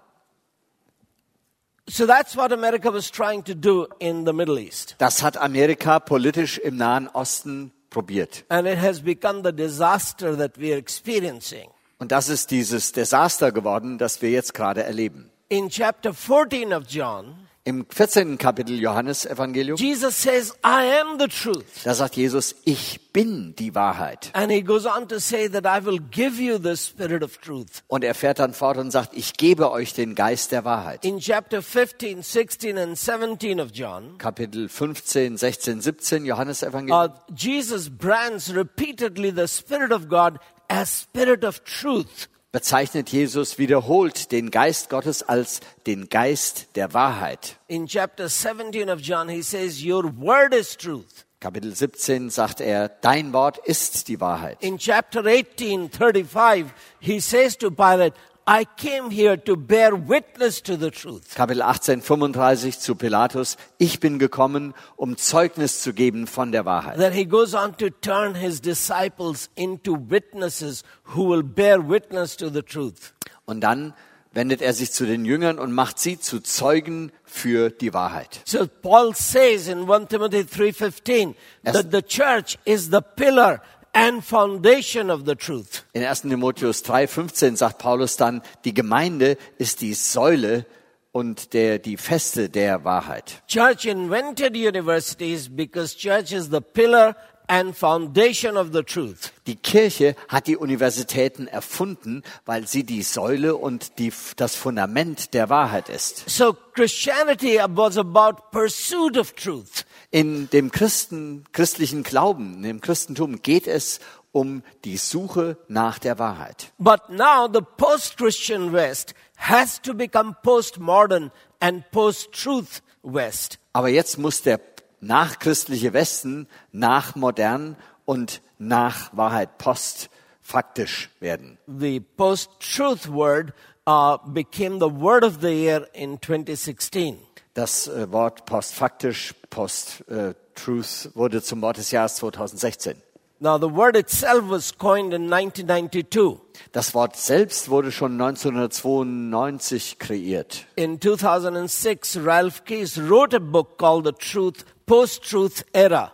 So that's what America was trying to do in the Middle East. Das hat Amerika politisch im Nahen Osten probiert. And it has become the disaster that we are experiencing. Und das ist dieses Desaster geworden, das wir jetzt gerade erleben. In chapter 14 of John, Im 14. Kapitel Johannes Evangelium, Jesus says, I am the truth. da sagt Jesus, ich bin die Wahrheit. And he goes on to say that I will give you the spirit of truth. Und er fährt dann fort und sagt, ich gebe euch den Geist der Wahrheit. In chapter 15, 16, and 17 of John, Kapitel 15, 16, 17 Johannes Evangelium. uh, Jesus brands repeatedly the Spirit of God as Spirit of truth. Bezeichnet Jesus wiederholt den Geist Gottes als den Geist der Wahrheit. In chapter 17 of John, he says, Your word is truth. Kapitel 17 sagt er, dein Wort ist die Wahrheit. In chapter 18, 35, he says to Pilate, I came here to bear witness to the truth. Kapitel 18, 35 zu Pilatus, ich bin gekommen, um Zeugnis zu geben von der Wahrheit. Then he goes on to turn his disciples into witnesses who will bear witness to the truth. Und dann wendet er sich zu den Jüngern und macht sie zu Zeugen für die Wahrheit. So Paul says in 1 Timothy 3:15 Yes. that the church is the pillar and foundation of the truth. In 1. Timotheus 3, 15 sagt Paulus dann, die Gemeinde ist die Säule und der, die Feste der Wahrheit. Church invented universities because church is the pillar and foundation of the truth. Die Kirche hat die Universitäten erfunden, weil sie die Säule und die, das Fundament der Wahrheit ist. So Christianity was about pursuit of truth. In dem Christen, christlichen Glauben, in dem Christentum geht es um die Suche nach der Wahrheit. But now the post-Christian West has to become postmodern and post-truth West. Aber jetzt muss der nachchristliche Westen nachmodern und nach Wahrheit postfaktisch werden. The post-truth word uh, became the word of the year in 2016. Das äh, Wort postfaktisch, post-truth wurde zum Wort des Jahres 2016. Now the word itself was coined in 1992. Das Wort selbst wurde schon 1992 kreiert. In 2006, Ralph Keyes wrote a book called The Truth, Post-Truth Era.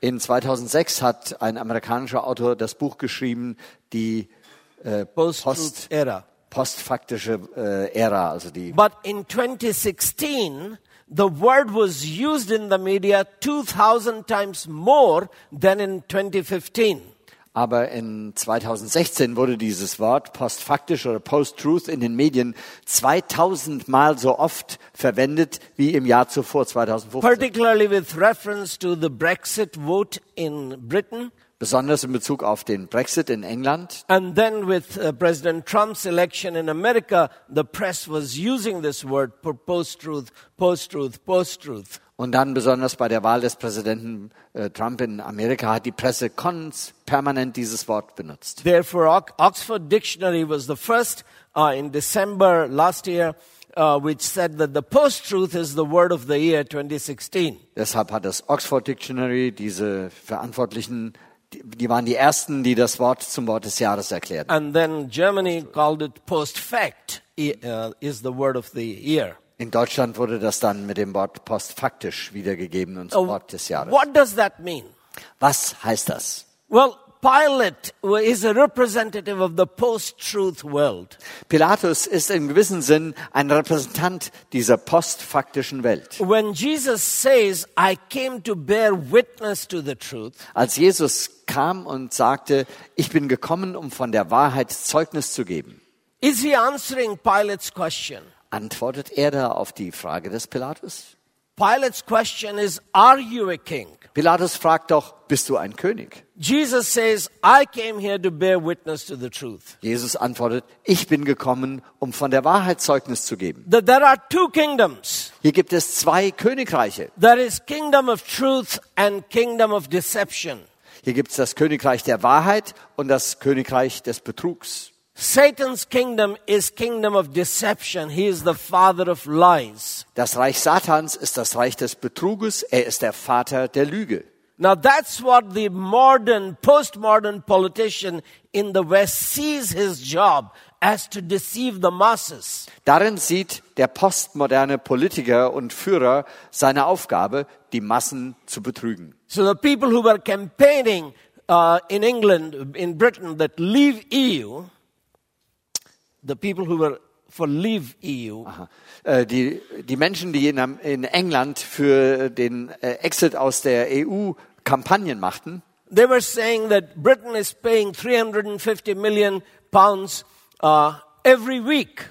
In 2006 hat ein amerikanischer Autor das Buch geschrieben, die äh, Post-Truth Post, Era. postfaktische äh, Ära, also die. But in 2016, the word was used in the media 2,000 times more than in 2015. Aber in 2016 wurde dieses Wort postfaktisch oder post-truth in den Medien 2000 Mal so oft verwendet wie im Jahr zuvor, 2015. Particularly with reference to the Brexit vote in Britain, Besonders in Bezug auf den Brexit in England. and then with uh, President Trump's election in America, the press was using this word for post-truth, post-truth, post-truth. Und dann besonders bei der Wahl des Präsidenten äh, Trump in Amerika hat die Presse kons permanent dieses Wort benutzt. Therefore, Ox- Oxford Dictionary was the first uh, in December last year, uh, which said that the post-truth is the word of the year 2016. Deshalb hat das Oxford Dictionary, diese Verantwortlichen, die, waren die ersten, die das Wort zum Wort des Jahres erklärten. And then Germany called it post-fact uh, is the word of the year. In Deutschland wurde das dann mit dem Wort postfaktisch wiedergegeben und zum Oh, Wort des Jahres. what does that mean? Was heißt das? Well, Pilate is a representative of the post-truth world. Pilatus ist im gewissen Sinn ein Repräsentant dieser postfaktischen Welt. When Jesus says, I came to bear witness to the truth, Als Jesus kam und sagte, ich bin gekommen, um von der Wahrheit Zeugnis zu geben, is he answering Pilate's question? Antwortet er da auf die Frage des Pilatus? Pilate's question is, Are you a king? Pilatus fragt doch, bist du ein König? Jesus says, I came here to bear witness to the truth. Jesus antwortet, ich bin gekommen, um von der Wahrheit Zeugnis zu geben. That there are two kingdoms. Hier gibt es zwei Königreiche. There is kingdom of truth and kingdom of deception. Hier gibt es das Königreich der Wahrheit und das Königreich des Betrugs. Satan's kingdom is kingdom of deception. He is the father of lies. Das Reich Satans ist das Reich des Betruges. Er ist der Vater der Lüge. Now that's what the modern, postmodern politician in the West sees his job as to deceive the masses. Darin sieht der postmoderne Politiker und Führer seine Aufgabe, die Massen zu betrügen. So the people who were campaigning uh, in England, in Britain, that leave EU, the people who were for leave EU, Äh, Die, die Menschen, die in, in England für den äh, Exit aus der EU Kampagnen machten, they were saying that Britain is paying 350 million pounds uh, every week.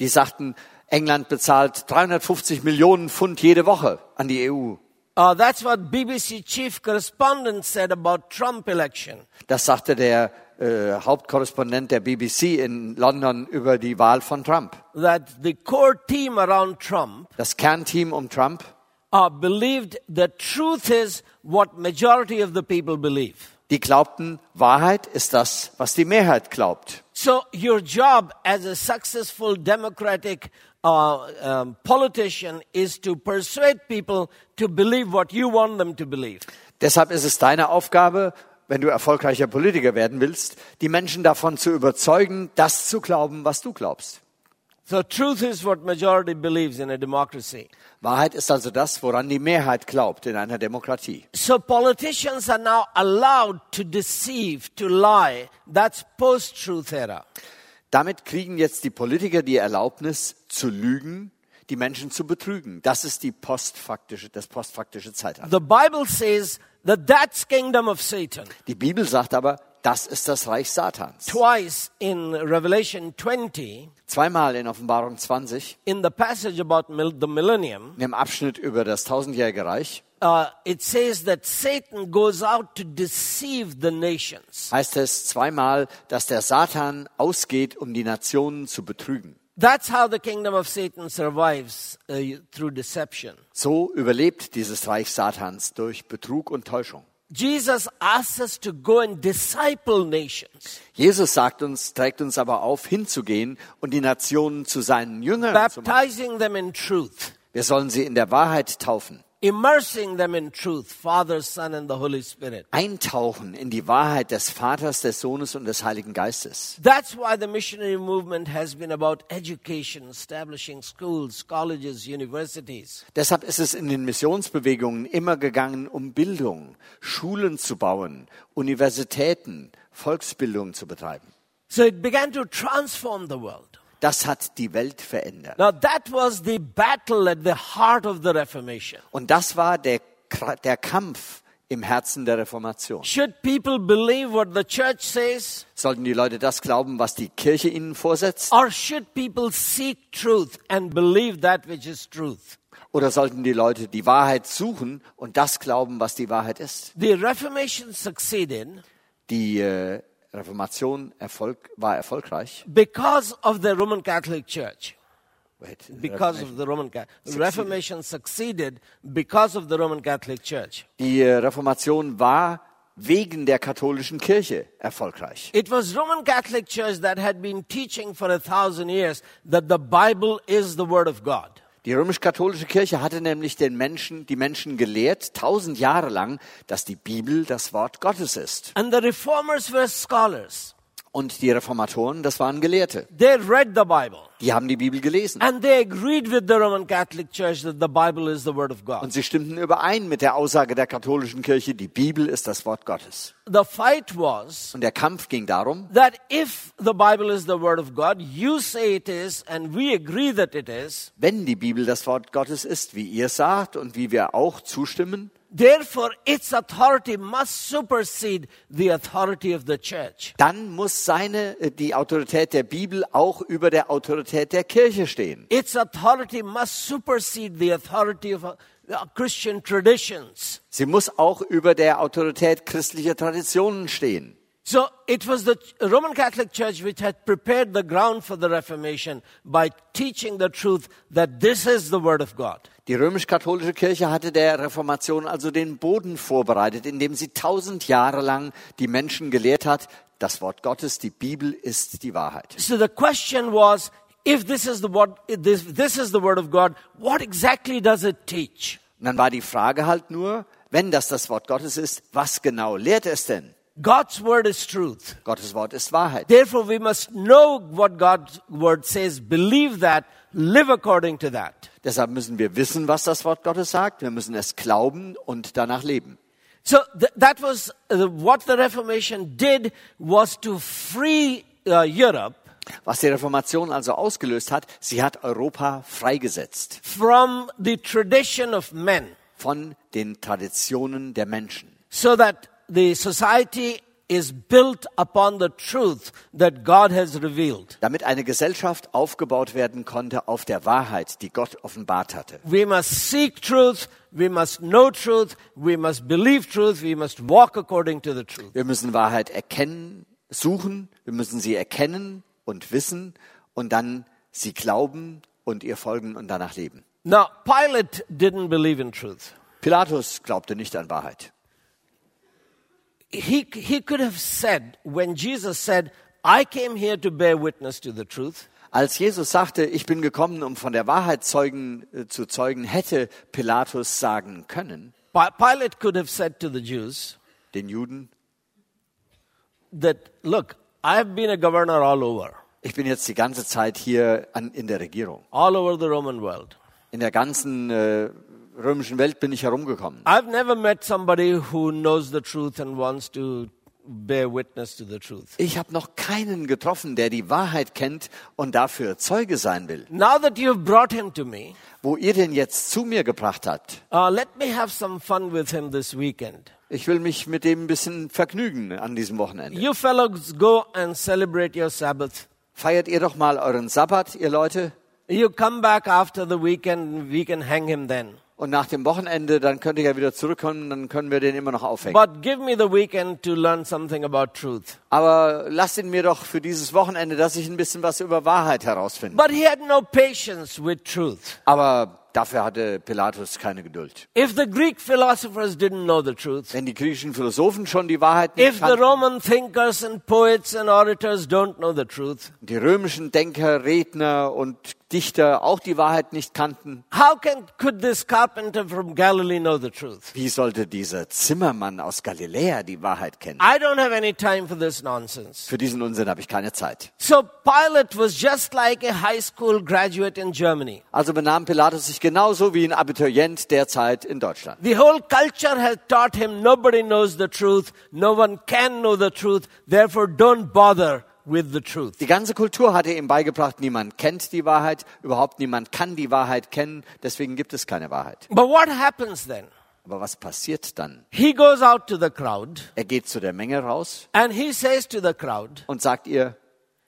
die sagten, England bezahlt 350 Millionen Pfund jede Woche an die EU. Uh, that's what BBC chief correspondent said about Trump election. Das sagte der äh, Hauptkorrespondent der BBC in London über die Wahl von Trump. That the core team around Trump Das Kernteam um Trump uh, believed that truth is what majority of the people believe. Die glaubten, Wahrheit ist das, was die Mehrheit glaubt. So your job as a successful democratic uh, um, politician is to persuade people to believe what you want them to believe. Deshalb ist es deine Aufgabe, wenn du erfolgreicher Politiker werden willst, die Menschen davon zu überzeugen, das zu glauben, was du glaubst. So truth is what majority believes in a democracy. Wahrheit ist also das, woran die Mehrheit glaubt in einer Demokratie. So politicians are now allowed to deceive, to lie. That's post-truth era. Damit kriegen jetzt die Politiker die Erlaubnis zu lügen, die Menschen zu betrügen. Das ist die postfaktische, das postfaktische Zeitalter. The Bible says that that's kingdom of Satan. Die Bibel sagt aber, das ist das Reich Satans. Twice in Revelation 20, Zweimal in Offenbarung 20, in the passage about the millennium, in dem Abschnitt über das tausendjährige Reich, uh, it says that Satan goes out to deceive the nations. heißt es zweimal, dass der Satan ausgeht, um die Nationen zu betrügen. That's how the kingdom of Satan survives uh, through deception. So überlebt dieses Reich Satans durch Betrug und Täuschung. Jesus asks us to go and disciple nations, Jesus sagt uns, trägt uns aber auf, hinzugehen und die Nationen zu seinen Jüngern zu machen. baptizing them in truth, Wir sollen sie in der Wahrheit taufen, immersing them in truth, Father, Son, and the Holy Spirit. eintauchen in die Wahrheit des Vaters, des Sohnes und des Heiligen Geistes. That's why the missionary movement has been about education, establishing schools, colleges, universities. Deshalb ist es in den Missionsbewegungen immer gegangen um Bildung, Schulen zu bauen, Universitäten, Volksbildung zu betreiben. So it began to transform the world. Das hat die Welt verändert. Now that was the battle at the heart of the Reformation. Und das war der, der Kampf im Herzen der Reformation. Should people believe what the church says? Sollten die Leute das glauben, was die Kirche ihnen vorsetzt? Or should people seek truth and believe that which is truth? Oder sollten die Leute die Wahrheit suchen und das glauben, was die Wahrheit ist? The Reformation succeeded Die äh, Reformation Erfolg, war erfolgreich. because of the Roman Catholic Church. Because of the Roman Reformation succeeded because of the Roman Catholic Church. Die äh, Reformation war wegen der katholischen Kirche erfolgreich. It was Roman Catholic Church that had been teaching for a thousand years that the Bible is the Word of God. Die römisch-katholische Kirche hatte nämlich den Menschen, die Menschen gelehrt, tausend Jahre lang, dass die Bibel das Wort Gottes ist. And the reformers were scholars. Und die Reformatoren, das waren Gelehrte. They read the Bible. Die haben die Bibel gelesen. And they agreed with the Roman Catholic Church that the Bible is the Word of God. Und sie stimmten überein mit der Aussage der katholischen Kirche, die Bibel ist das Wort Gottes. The fight was Und der Kampf ging darum, that if the Bible is the Word of God, you say it is, and we agree that it is, wenn die Bibel das Wort Gottes ist, wie ihr sagt und wie wir auch zustimmen, therefore its authority must supersede the authority of the church. dann muss seine, äh, die Autorität der Bibel auch über der Autorität der Kirche stehen. Its authority must supersede the authority of uh, Christian traditions. Sie muss auch über der Autorität christlicher Traditionen stehen. So it was the Roman Catholic Church which had prepared the ground for the Reformation by teaching the truth that this is the Word of God. Die römisch-katholische Kirche hatte der Reformation also den Boden vorbereitet, indem sie tausend Jahre lang die Menschen gelehrt hat, das Wort Gottes, die Bibel ist die Wahrheit. So the question was, if this is the word, this, this is the Word of God, what exactly does it teach? Und dann war die Frage halt nur, wenn das das Wort Gottes ist, was genau lehrt es denn? God's Word is truth. Gottes Wort ist Wahrheit. Therefore, we must know what God's Word says, believe that, live according to that. Deshalb müssen wir wissen, was das Wort Gottes sagt. Wir müssen es glauben und danach leben. So th- that was uh, what the Reformation did was to free uh, Europe Was die Reformation also ausgelöst hat, sie hat Europa freigesetzt from the tradition of men von den Traditionen der Menschen, so that the society is built upon the truth that God has revealed. damit eine Gesellschaft aufgebaut werden konnte auf der Wahrheit, die Gott offenbart hatte. We must seek truth, we must know truth, we must believe truth, we must walk according to the truth. Wir müssen Wahrheit erkennen, suchen, wir müssen sie erkennen und wissen und dann sie glauben und ihr folgen und danach leben. Now, Pilate didn't believe in truth. Pilatus glaubte nicht an Wahrheit. He, he could have said, when Jesus said, I came here to bear witness to the truth, Als Jesus sagte, ich bin gekommen, um von der Wahrheit zeugen, äh, zu zeugen, hätte Pilatus sagen können, Pi- Pilate could have said to the Jews den Juden, that, look, I've been a governor all over, ich bin jetzt die ganze Zeit hier an, in der Regierung. all over the Roman world. In der ganzen äh, römischen Welt bin ich herumgekommen. I've never met somebody who knows the truth and wants to bear witness to the truth. Ich habe noch keinen getroffen, der die Wahrheit kennt und dafür Zeuge sein will. Now that you've brought him to me, Wo ihr den jetzt zu mir gebracht habt, uh, let me have some fun with him this weekend. ich will mich mit dem ein bisschen vergnügen an diesem Wochenende. You fellows go and celebrate your Sabbath. Feiert ihr doch mal euren Sabbat, ihr Leute, You come back after the weekend we can hang him then. Und nach dem Wochenende, dann könnt ihr ja wieder zurückkommen, dann können wir den immer noch aufhängen. But give me the weekend to learn something about truth. Aber lasst ihn mir doch für dieses Wochenende, dass ich ein bisschen was über Wahrheit herausfinde. But he had no patience with truth. Aber dafür hatte Pilatus keine Geduld. If the Greek philosophers didn't know the truth, Wenn die griechischen Philosophen schon die Wahrheit nicht if the kannten, Roman thinkers and poets and orators don't know the truth, die römischen Denker, Redner und Dichter auch die Wahrheit nicht kannten, how can, could this carpenter from Galilee know the truth? wie sollte dieser Zimmermann aus Galiläa die Wahrheit kennen? I don't have any time for this nonsense. Für diesen Unsinn habe ich keine Zeit. So Pilate was just like a high school graduate in Germany. Also benahm Pilatus sich genauso wie ein Abiturient derzeit in Deutschland. The whole culture has taught him nobody knows the truth, no one can know the truth, therefore don't bother with the truth. Die ganze Kultur hatte ihm beigebracht, niemand kennt die Wahrheit, überhaupt niemand kann die Wahrheit kennen, deswegen gibt es keine Wahrheit. But what happens then? Aber was passiert dann? He goes out to the crowd Er geht zu der Menge raus and he says to the crowd, und sagt ihr,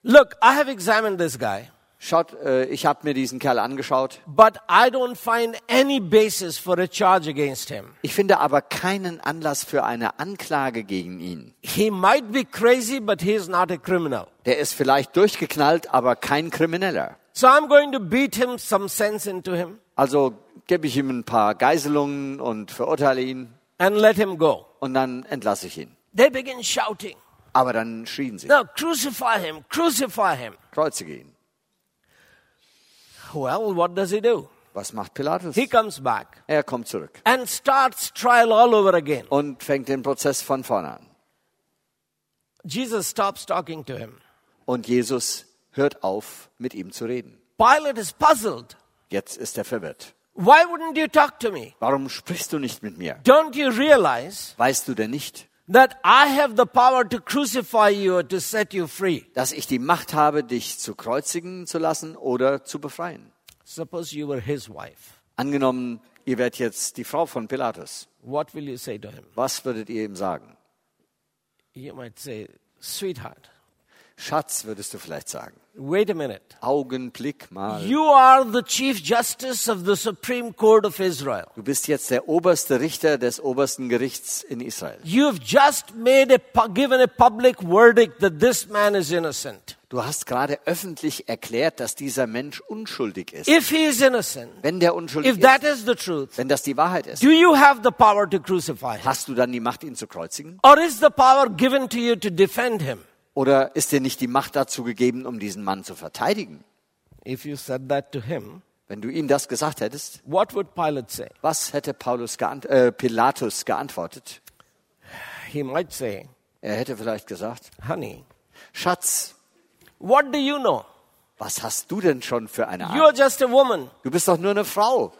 Look, I have examined this guy, schaut, äh, ich habe mir diesen Kerl angeschaut. but I don't find any basis for a charge against him. Ich finde aber keinen Anlass für eine Anklage gegen ihn. He might be crazy, but he is not a criminal. Der ist vielleicht durchgeknallt, aber kein Krimineller. So I'm going to beat him some sense into him Also gebe ich ihm ein paar Geiselungen und verurteile ihn and let him go. und dann entlasse ich ihn. They begin shouting, Aber dann schrien sie, No, crucify him, crucify him. kreuzige ihn. Well, what does he do? Was macht Pilatus? He comes back Er kommt zurück and starts trial all over again. und fängt den Prozess von vorne an. Jesus stops talking to him. Und Jesus hört auf, mit ihm zu reden. Pilate is puzzled. Jetzt ist er verwirrt. Why wouldn't you talk to me? Warum sprichst du nicht mit mir? Don't you realize Weißt du denn nicht, that I have the power to crucify you or to set you free? dass ich die Macht habe, dich zu kreuzigen zu lassen oder zu befreien? Suppose you were his wife. Angenommen, Ihr werdet jetzt die Frau von Pilatus. What will you say to him? Was würdet ihr ihm sagen? You might say, Sweetheart, Schatz, würdest du vielleicht sagen. wait a minute. Augenblick mal. You are the Chief Justice of the Supreme Court of Israel. Du bist jetzt der oberste Richter des obersten Gerichts in Israel. You've just made a, given a public verdict that this man is innocent. Du hast gerade öffentlich erklärt, dass dieser Mensch unschuldig ist. If he is innocent, Wenn der unschuldig if that ist, is the truth, wenn das die Wahrheit ist, do you have the power to crucify him? hast du dann die Macht, ihn zu kreuzigen? Or is the power given to you to defend him? Oder ist dir nicht die Macht dazu gegeben, um diesen Mann zu verteidigen? If you said that to him, Wenn du ihm das gesagt hättest, what would Pilate say? was hätte Paulus geant äh, Pilatus geantwortet? He might say, Er hätte vielleicht gesagt, Honey, Schatz, what do you know? was hast du denn schon für eine You're Ahnung? just a woman. Du bist doch nur eine Frau.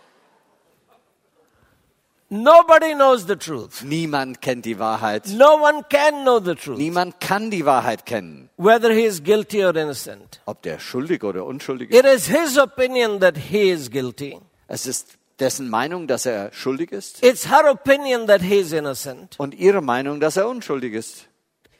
Nobody knows the truth. Niemand kennt die Wahrheit. No one can know the truth, Niemand kann die Wahrheit kennen. whether he is guilty or innocent. Ob der schuldig oder unschuldig ist. It is his opinion that he is guilty. Es ist dessen Meinung, dass er schuldig ist. It's her opinion that he is innocent. Und ihre Meinung, dass er unschuldig ist.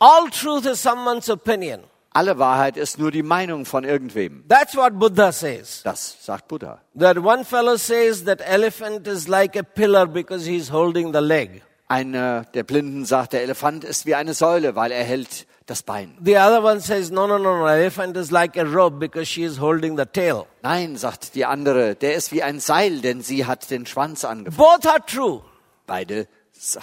All truth is someone's opinion. Alle Wahrheit ist nur die Meinung von irgendwem. That's what Buddha says. Das sagt Buddha. That one fellow says that elephant is like a pillar because he's holding the leg. Einer der Blinden sagt, der Elefant ist wie eine Säule, weil er hält das Bein. The other one says, no, no, no, no, elephant is like a rope because she is holding the tail. Nein, sagt die andere, der ist wie ein Seil, denn sie hat den Schwanz angefangen. Both are true. Beide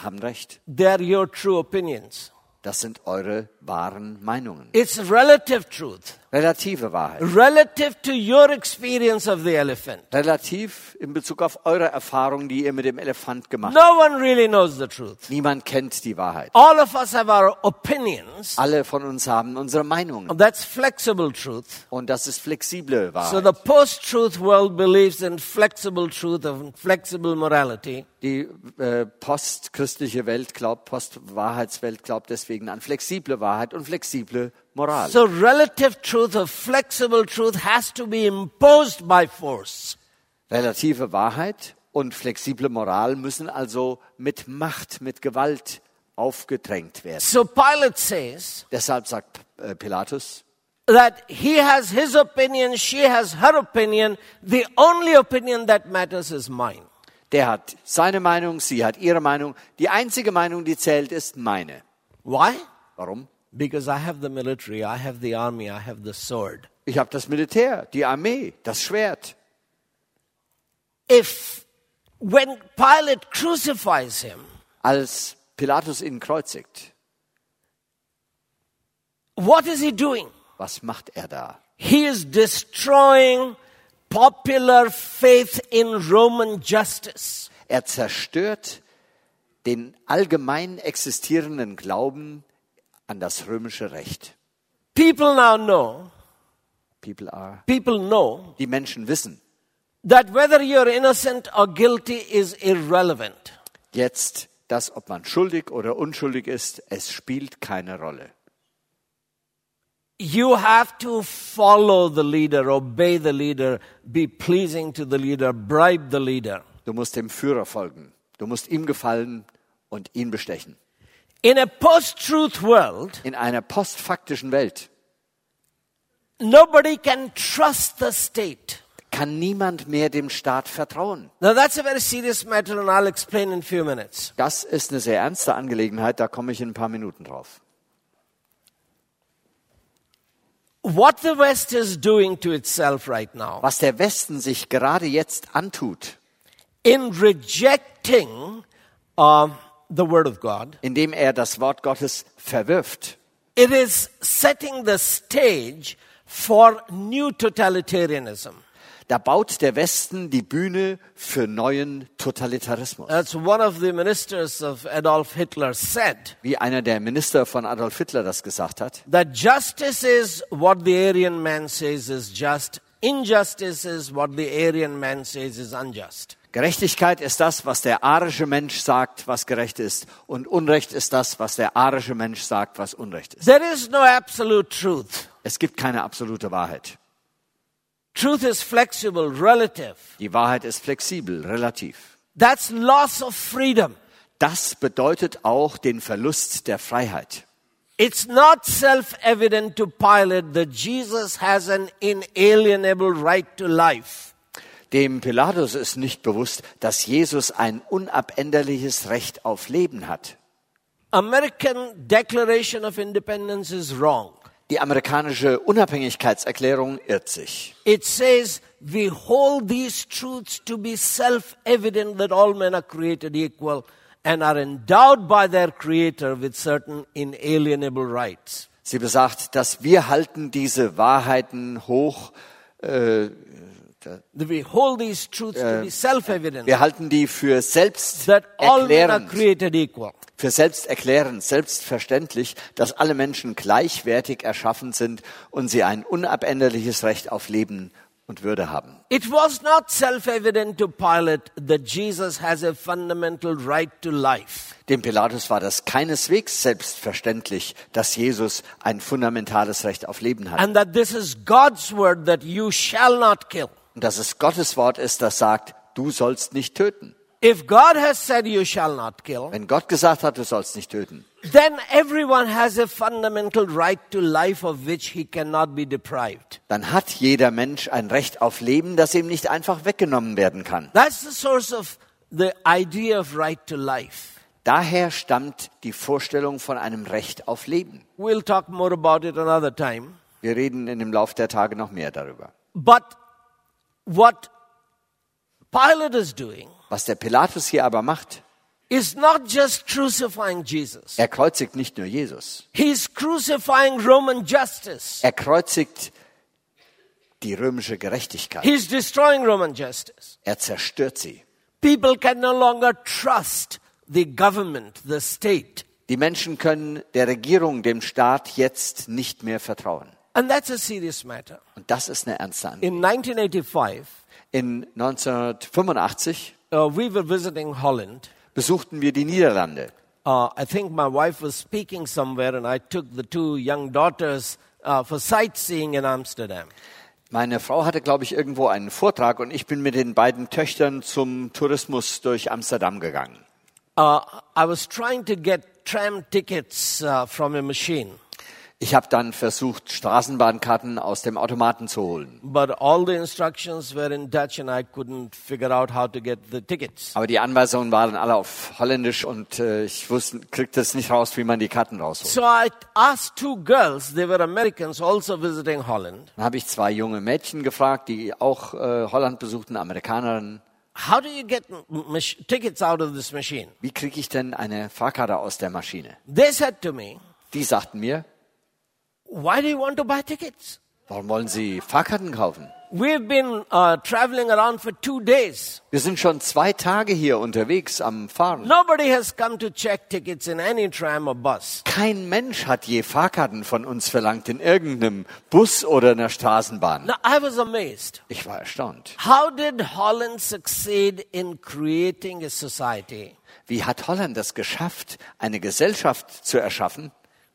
haben recht. They are your true opinions. Das sind eure wahren Meinungen. It's relative truth. Relative Wahrheit. Relative to your experience of the elephant. Relativ in Bezug auf eure Erfahrung, die ihr mit dem Elefant gemacht No one really knows the truth. Niemand kennt die Wahrheit. All of us have our opinions. Alle von uns haben unsere Meinungen. And that's flexible truth. Und das ist flexible So Wahrheit. the post-truth world believes in flexible truth and flexible morality. Die äh, postchristliche Welt glaubt, Postwahrheitswelt glaubt deswegen an flexible Wahrheit und flexible Moral. So relative truth or flexible truth has to be imposed by force. Relative Wahrheit und flexible Moral müssen also mit Macht, mit Gewalt aufgedrängt werden. So Pilate says Deshalb sagt äh, Pilatus, that he has his opinion, she has her opinion. The only opinion that matters is mine. Der hat seine Meinung, sie hat ihre Meinung. Die einzige Meinung, die zählt, ist meine. Why? Warum? Because I have the military, I have the army, I have the sword. Ich habe das Militär, die Armee, das Schwert. If when Pilate crucifies him, Als Pilatus ihn kreuzigt, what is he doing? was macht er da? He is destroying popular faith in Roman justice. Er zerstört den allgemein existierenden Glauben an das römische Recht. People now know, People are. people know Die Menschen wissen that whether you're innocent or guilty is irrelevant. jetzt, dass ob man schuldig oder unschuldig ist, es spielt keine Rolle. You have to follow the leader, obey the leader, be pleasing to the leader, bribe the leader. Du musst dem Führer folgen. Du musst ihm gefallen und ihn bestechen. In a post-truth world, In einer postfaktischen Welt nobody can trust the state. kann niemand mehr dem Staat vertrauen. Now that's a very serious matter and I'll explain in a few minutes. Das ist eine sehr ernste Angelegenheit, da komme ich in ein paar Minuten drauf. What the West is doing to itself right now, Was der Westen sich gerade jetzt antut, in rejecting uh, the Word of God, indem er das Wort Gottes verwirft, it is setting the stage for new totalitarianism. Da baut der Westen die Bühne für neuen Totalitarismus. That's one of the ministers of Adolf Hitler said Wie einer der Minister von Adolf Hitler das gesagt hat, that justice is what the Aryan man says is just, injustice is what the Aryan man says is unjust. Gerechtigkeit ist das, was der arische Mensch sagt, was gerecht ist, und Unrecht ist das, was der arische Mensch sagt, was Unrecht ist. There is no absolute truth. Es gibt keine absolute Wahrheit. Truth is flexible, relative. Die Wahrheit ist flexibel, relativ. That's loss of freedom. Das bedeutet auch den Verlust der Freiheit. It's not self-evident to Pilate that Jesus has an inalienable right to life. Dem Pilatus ist nicht bewusst, dass Jesus ein unabänderliches Recht auf Leben hat. American Declaration of Independence is wrong. Die amerikanische Unabhängigkeitserklärung irrt sich. It says, we hold these truths to be self-evident that all men are created equal and are endowed by their creator with certain inalienable rights. Sie besagt, dass wir halten diese Wahrheiten hoch, äh, We hold these truths to be self-evident wir halten die für that all men are created equal. Für selbsterklärend, selbstverständlich, dass alle Menschen gleichwertig erschaffen sind und sie ein unabänderliches Recht auf Leben und Würde haben. It was not self-evident to Pilate that Jesus has a fundamental right to life. Dem Pilatus war das keineswegs selbstverständlich, dass Jesus ein fundamentales Recht auf Leben hat. And that this is God's word that you shall not kill. Und dass es Gottes Wort ist, das sagt, du sollst nicht töten. If God has said you shall not kill, Wenn Gott gesagt hat, du sollst nicht töten, then everyone has a fundamental right to life of which he cannot be deprived. dann hat jeder Mensch ein Recht auf Leben, das ihm nicht einfach weggenommen werden kann. That's the source of the idea of right to life. Daher stammt die Vorstellung von einem Recht auf Leben. We'll talk more about it another time. Wir reden in dem Lauf der Tage noch mehr darüber. But what Pilate is doing Was der Pilatus hier aber macht, is not just crucifying Jesus. er kreuzigt nicht nur Jesus, He's crucifying Roman justice. er kreuzigt die römische Gerechtigkeit. He's destroying Roman justice. Er zerstört sie. People can no longer trust the government, the state. Die Menschen können der Regierung, dem Staat jetzt nicht mehr vertrauen. And that's a serious matter. Und das ist eine ernste Angelegenheit. In 1985, In 1985 uh, we were visiting Holland. besuchten wir die Niederlande. Uh, I think my wife was speaking somewhere, and I took the two young daughters uh, for sightseeing in Amsterdam. Meine Frau hatte, glaube ich, irgendwo einen Vortrag und ich bin mit den beiden Töchtern zum Tourismus durch Amsterdam gegangen. Uh, I was trying to get tram tickets uh, from a machine, Ich habe dann versucht, Straßenbahnkarten aus dem Automaten zu holen. but all the instructions were in Dutch, and I couldn't figure out how to get the tickets. Aber die Anweisungen waren alle auf Holländisch und äh, ich wusste, kriegte es nicht raus, wie man die Karten rausholt. So I asked two girls, they were Americans also visiting Holland, Dann habe ich zwei junge Mädchen gefragt, die auch äh, Holland besuchten, Amerikanerinnen. how do you get tickets out of this machine? Wie kriege ich denn eine Fahrkarte aus der Maschine? They said to me, Die sagten mir, why do you want to buy tickets? warum wollen Sie Fahrkarten kaufen? We've been uh, traveling around for two days. Wir sind schon zwei Tage hier unterwegs am Fahren. Nobody has come to check tickets in any tram or bus. Kein Mensch hat je Fahrkarten von uns verlangt in irgendeinem Bus oder einer Straßenbahn. Now, I was amazed. Ich war erstaunt. How did Holland succeed in creating a society Wie hat Holland es geschafft, eine Gesellschaft zu erschaffen,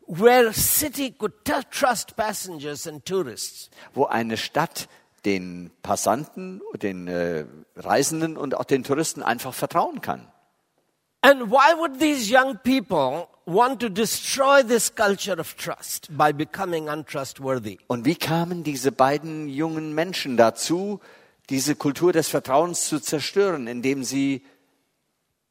where city could trust passengers and tourists? wo eine Stadt den Passanten, den äh, Reisenden und auch den Touristen einfach vertrauen kann? And why would these young people want to destroy this culture of trust by becoming untrustworthy? Und wie kamen diese beiden jungen Menschen dazu, diese Kultur des Vertrauens zu zerstören, indem sie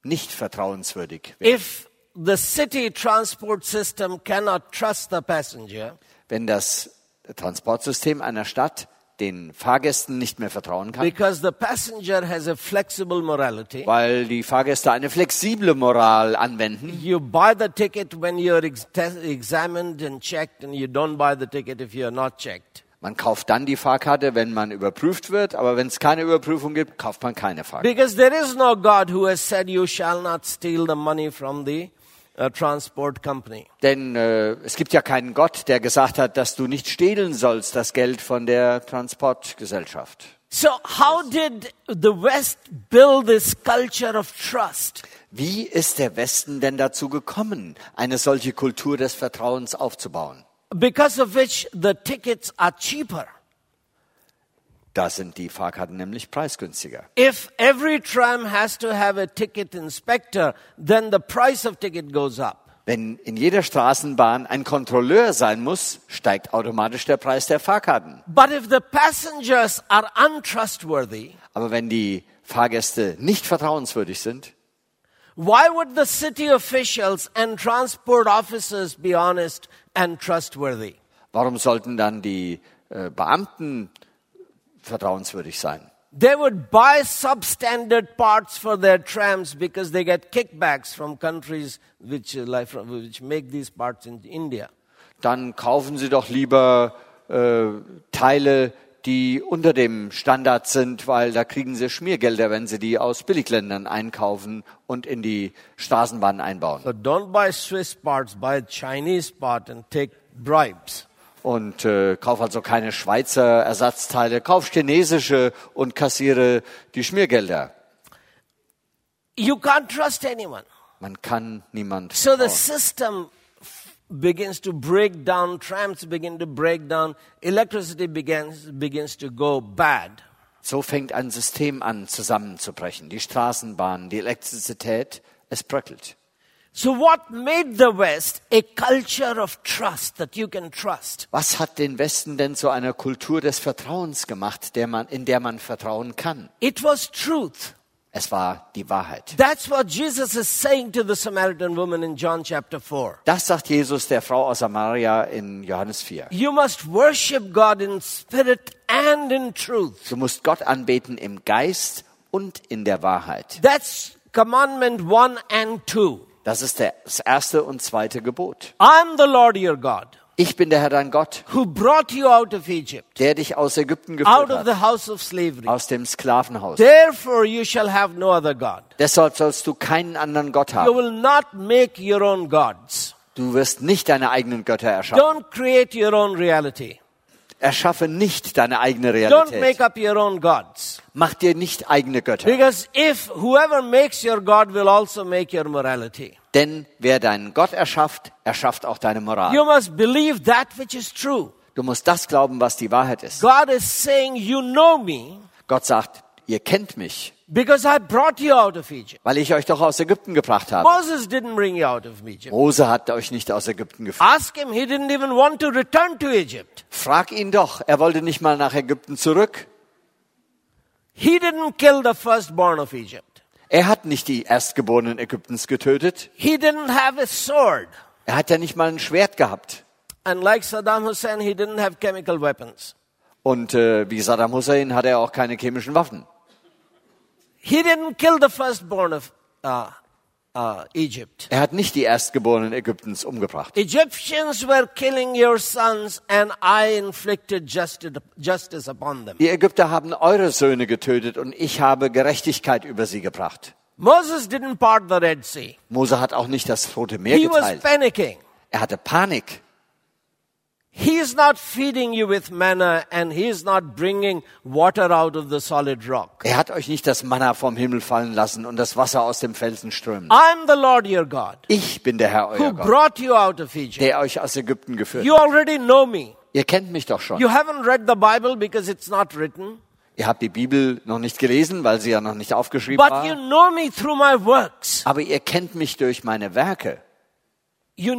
nicht vertrauenswürdig werden? If the city transport system cannot trust the passenger, Wenn das Transportsystem einer Stadt den Fahrgästen nicht mehr vertrauen kann, because the passenger has a flexible morality, weil die Fahrgäste eine flexible Moral anwenden, you buy the ticket when you're ex- te- examined and checked, and you don't buy the ticket if you're not checked. man kauft dann die Fahrkarte, wenn man überprüft wird, aber wenn es keine Überprüfung gibt, kauft man keine Fahrkarte. Because there is no God who has said, You shall not steal the money from the. Denn äh, es gibt ja keinen Gott, der gesagt hat, dass du nicht stehlen sollst, das Geld von der Transportgesellschaft. So, how did the West build this culture of trust? Wie ist der Westen denn dazu gekommen, eine solche Kultur des Vertrauens aufzubauen? Because of which the tickets are cheaper. Da sind die Fahrkarten nämlich preisgünstiger. If every tram has to have a ticket inspector, then the price of ticket goes up. Wenn in jeder Straßenbahn ein Kontrolleur sein muss, steigt automatisch der Preis der Fahrkarten. But if the passengers are untrustworthy, Aber wenn die Fahrgäste nicht vertrauenswürdig sind, why would the city officials and transport officers be honest and trustworthy? warum sollten dann die äh, Beamten vertrauenswürdig sein? They would buy substandard parts for their trams because they get kickbacks from countries which, uh, like which make these parts in India. Dann kaufen sie doch lieber äh, Teile, die unter dem Standard sind, weil da kriegen sie Schmiergelder, wenn sie die aus Billigländern einkaufen und in die Straßenbahnen einbauen. So don't buy Swiss parts, buy Chinese part and take bribes. Und äh, kauf also keine Schweizer Ersatzteile, kauf chinesische und kassiere die Schmiergelder. You can't trust anyone. Man kann niemand. So the system begins to break down, trams begin to break down, electricity begins, begins to go bad. So fängt ein System an zusammenzubrechen. Die Straßenbahn, die Elektrizität, es bröckelt. So what made the West a culture of trust that you can trust? Was hat den Westen denn zu einer Kultur des Vertrauens gemacht, der man, in der man vertrauen kann? It was truth. Es war die Wahrheit. That's what Jesus is saying to the Samaritan woman in John chapter 4. Das sagt Jesus der Frau aus Samaria in Johannes 4. You must worship God in spirit and in truth. Du musst Gott anbeten im Geist und in der Wahrheit. That's commandment one and two. Das ist das erste und zweite Gebot. I'm the Lord your God Ich bin der Herr dein Gott, who brought you out of Egypt, der dich aus Ägypten out geführt of the hat, house of slavery. aus dem Sklavenhaus. Therefore you shall have no other God. Deshalb sollst du keinen anderen Gott You haben. will not make your own gods. Du wirst nicht deine eigenen Götter erschaffen. Don't create your own reality. Erschaffe nicht deine eigene Don't make Realität. up your own gods. Mach dir nicht eigene Götter. Because if whoever makes your God will also make your morality. Denn wer deinen Gott erschafft, erschafft auch deine You Moral. must believe that which is true. Du musst das glauben, was die Wahrheit ist. God is saying, You know me Gott sagt, ihr kennt mich, because I brought you out of Egypt. weil ich euch doch aus Ägypten gebracht habe. Moses didn't bring you out of Egypt. Mose hat euch nicht aus Ägypten geführt. Ask him, he didn't even want to return to Egypt. Frag ihn doch, er wollte nicht mal nach Ägypten zurück. He didn't kill the firstborn of Egypt. Er hat nicht die Erstgeborenen Ägyptens getötet. He didn't have a sword. Er hat ja nicht mal ein Schwert gehabt. And like Saddam Hussein, he didn't have chemical weapons. Und äh, wie Saddam Hussein hat er auch keine chemischen Waffen. He didn't kill the firstborn of uh, uh, Egypt. Er hat nicht die Erstgeborenen Ägyptens umgebracht. Egyptians were killing your sons, and I inflicted justice, upon them. Die Ägypter haben eure Söhne getötet und ich habe Gerechtigkeit über sie gebracht. Moses didn't part the Red Sea. Mose hat auch nicht das Rote Meer He was geteilt. panicking. Er hatte Panik. He is not feeding you with manna, and he is not bringing water out of the solid rock. Er hat euch nicht das Manna vom Himmel fallen lassen und das Wasser aus dem Felsen strömen. I'm the Lord your God, Ich bin der Herr, who euer Gott, brought you out of Egypt. der euch aus Ägypten geführt You hat. already know me. Ihr kennt mich doch schon. You haven't read the Bible because it's not written, Ihr habt die Bibel noch nicht gelesen, weil sie ja noch nicht aufgeschrieben but you war. know me through my works. Aber ihr kennt mich durch meine Werke. Ihr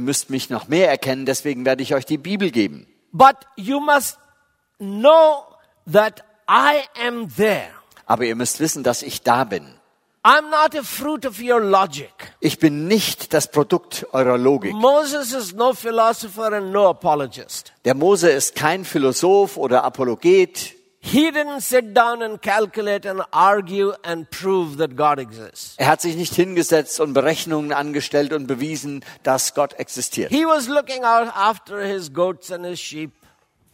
müsst mich noch mehr erkennen, deswegen werde ich euch die Bibel geben. But you must know that I am there. Aber ihr müsst wissen, dass ich da bin. I'm not a fruit of your logic. Ich bin nicht das Produkt eurer Logik. Moses is no philosopher and no apologist. Der Mose ist kein Philosoph oder Apologet. He didn't sit down and calculate and argue and prove that God exists. Er hat sich nicht hingesetzt und Berechnungen angestellt und bewiesen, dass Gott existiert. He was looking out after his goats and his sheep,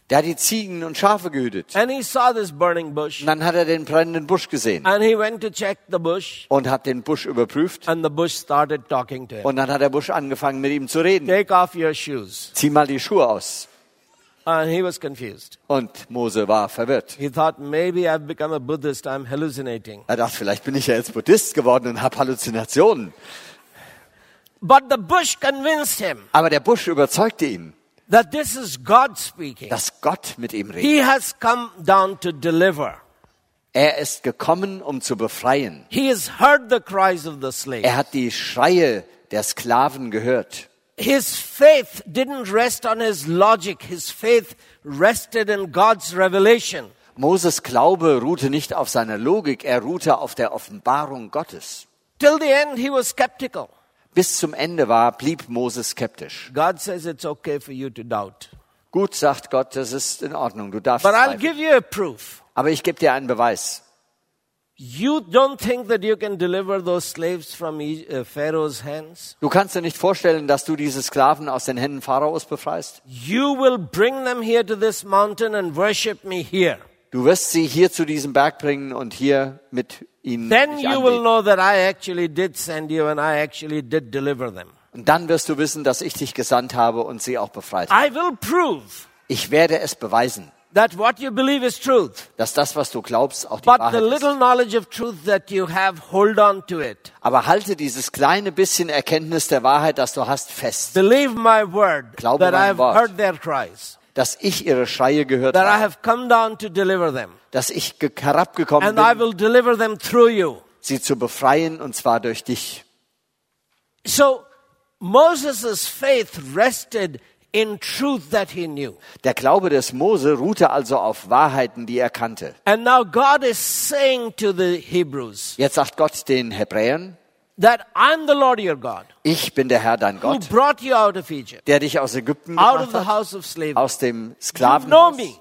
Der hat die Ziegen und Schafe gehütet. and he saw this burning bush, Und dann hat er den brennenden Busch gesehen and he went to check the bush, und hat den Busch überprüft. and the bush started talking to him. Und dann hat der Busch angefangen, mit ihm zu reden. Take off your shoes. Zieh mal die Schuhe aus. And he was confused. Und Mose war verwirrt. He thought, maybe I've become a Buddhist, I'm hallucinating. Er dachte, vielleicht bin ich ja jetzt Buddhist geworden und habe Halluzinationen. But the bush convinced him Aber der Busch überzeugte ihn. that this is God speaking. dass Gott mit ihm redet. He has come down to deliver. Er ist gekommen, um zu befreien. He has heard the cries of the slave. Er hat die Schreie der Sklaven gehört. His faith didn't rest on his logic. His faith rested in God's revelation. Moses Glaube ruhte nicht auf seiner Logik, er ruhte auf der Offenbarung Gottes. Till the end, he was skeptical. Bis zum Ende war, blieb Moses skeptisch. God says it's okay for you to doubt. Gut, sagt Gott, das ist in Ordnung, du darfst But I'll give you a proof. Aber ich gebe dir einen Beweis. You don't think that you can deliver those slaves from E- uh, Pharaoh's hands? Du kannst dir nicht vorstellen, dass du diese Sklaven aus den Händen Pharaos befreist. You will bring them here to this mountain and worship me here. Du wirst sie hier zu diesem Berg bringen und hier mit ihnen Then you will know that I actually did send you and I actually did deliver them. Und dann wirst du wissen, dass ich dich gesandt habe und sie auch befreit habe. I will prove Ich werde es beweisen, that what you believe is truth. dass das, was du glaubst, auch die But the Wahrheit little ist. knowledge of truth that you have, hold on to it. Aber halte dieses kleine bisschen Erkenntnis der Wahrheit, das du hast, fest. Believe my word Glaube that I have Wort. heard their cries, Dass ich ihre Schreie gehört that I habe. have come down to deliver them, Dass ich ge- herabgekommen and I bin, will deliver them through you. sie zu befreien, und zwar durch dich. So Moses' faith rested in truth that he knew. Der Glaube des Mose ruhte also auf Wahrheiten, die er kannte. And now God is saying to the Hebrews Jetzt sagt Gott den Hebräern, that I'm the Lord your God ich bin der Herr dein who Gott, brought you out of Egypt, der dich aus Ägypten out of the hat, house of slavery. aus dem You know Sklavenhaus. me.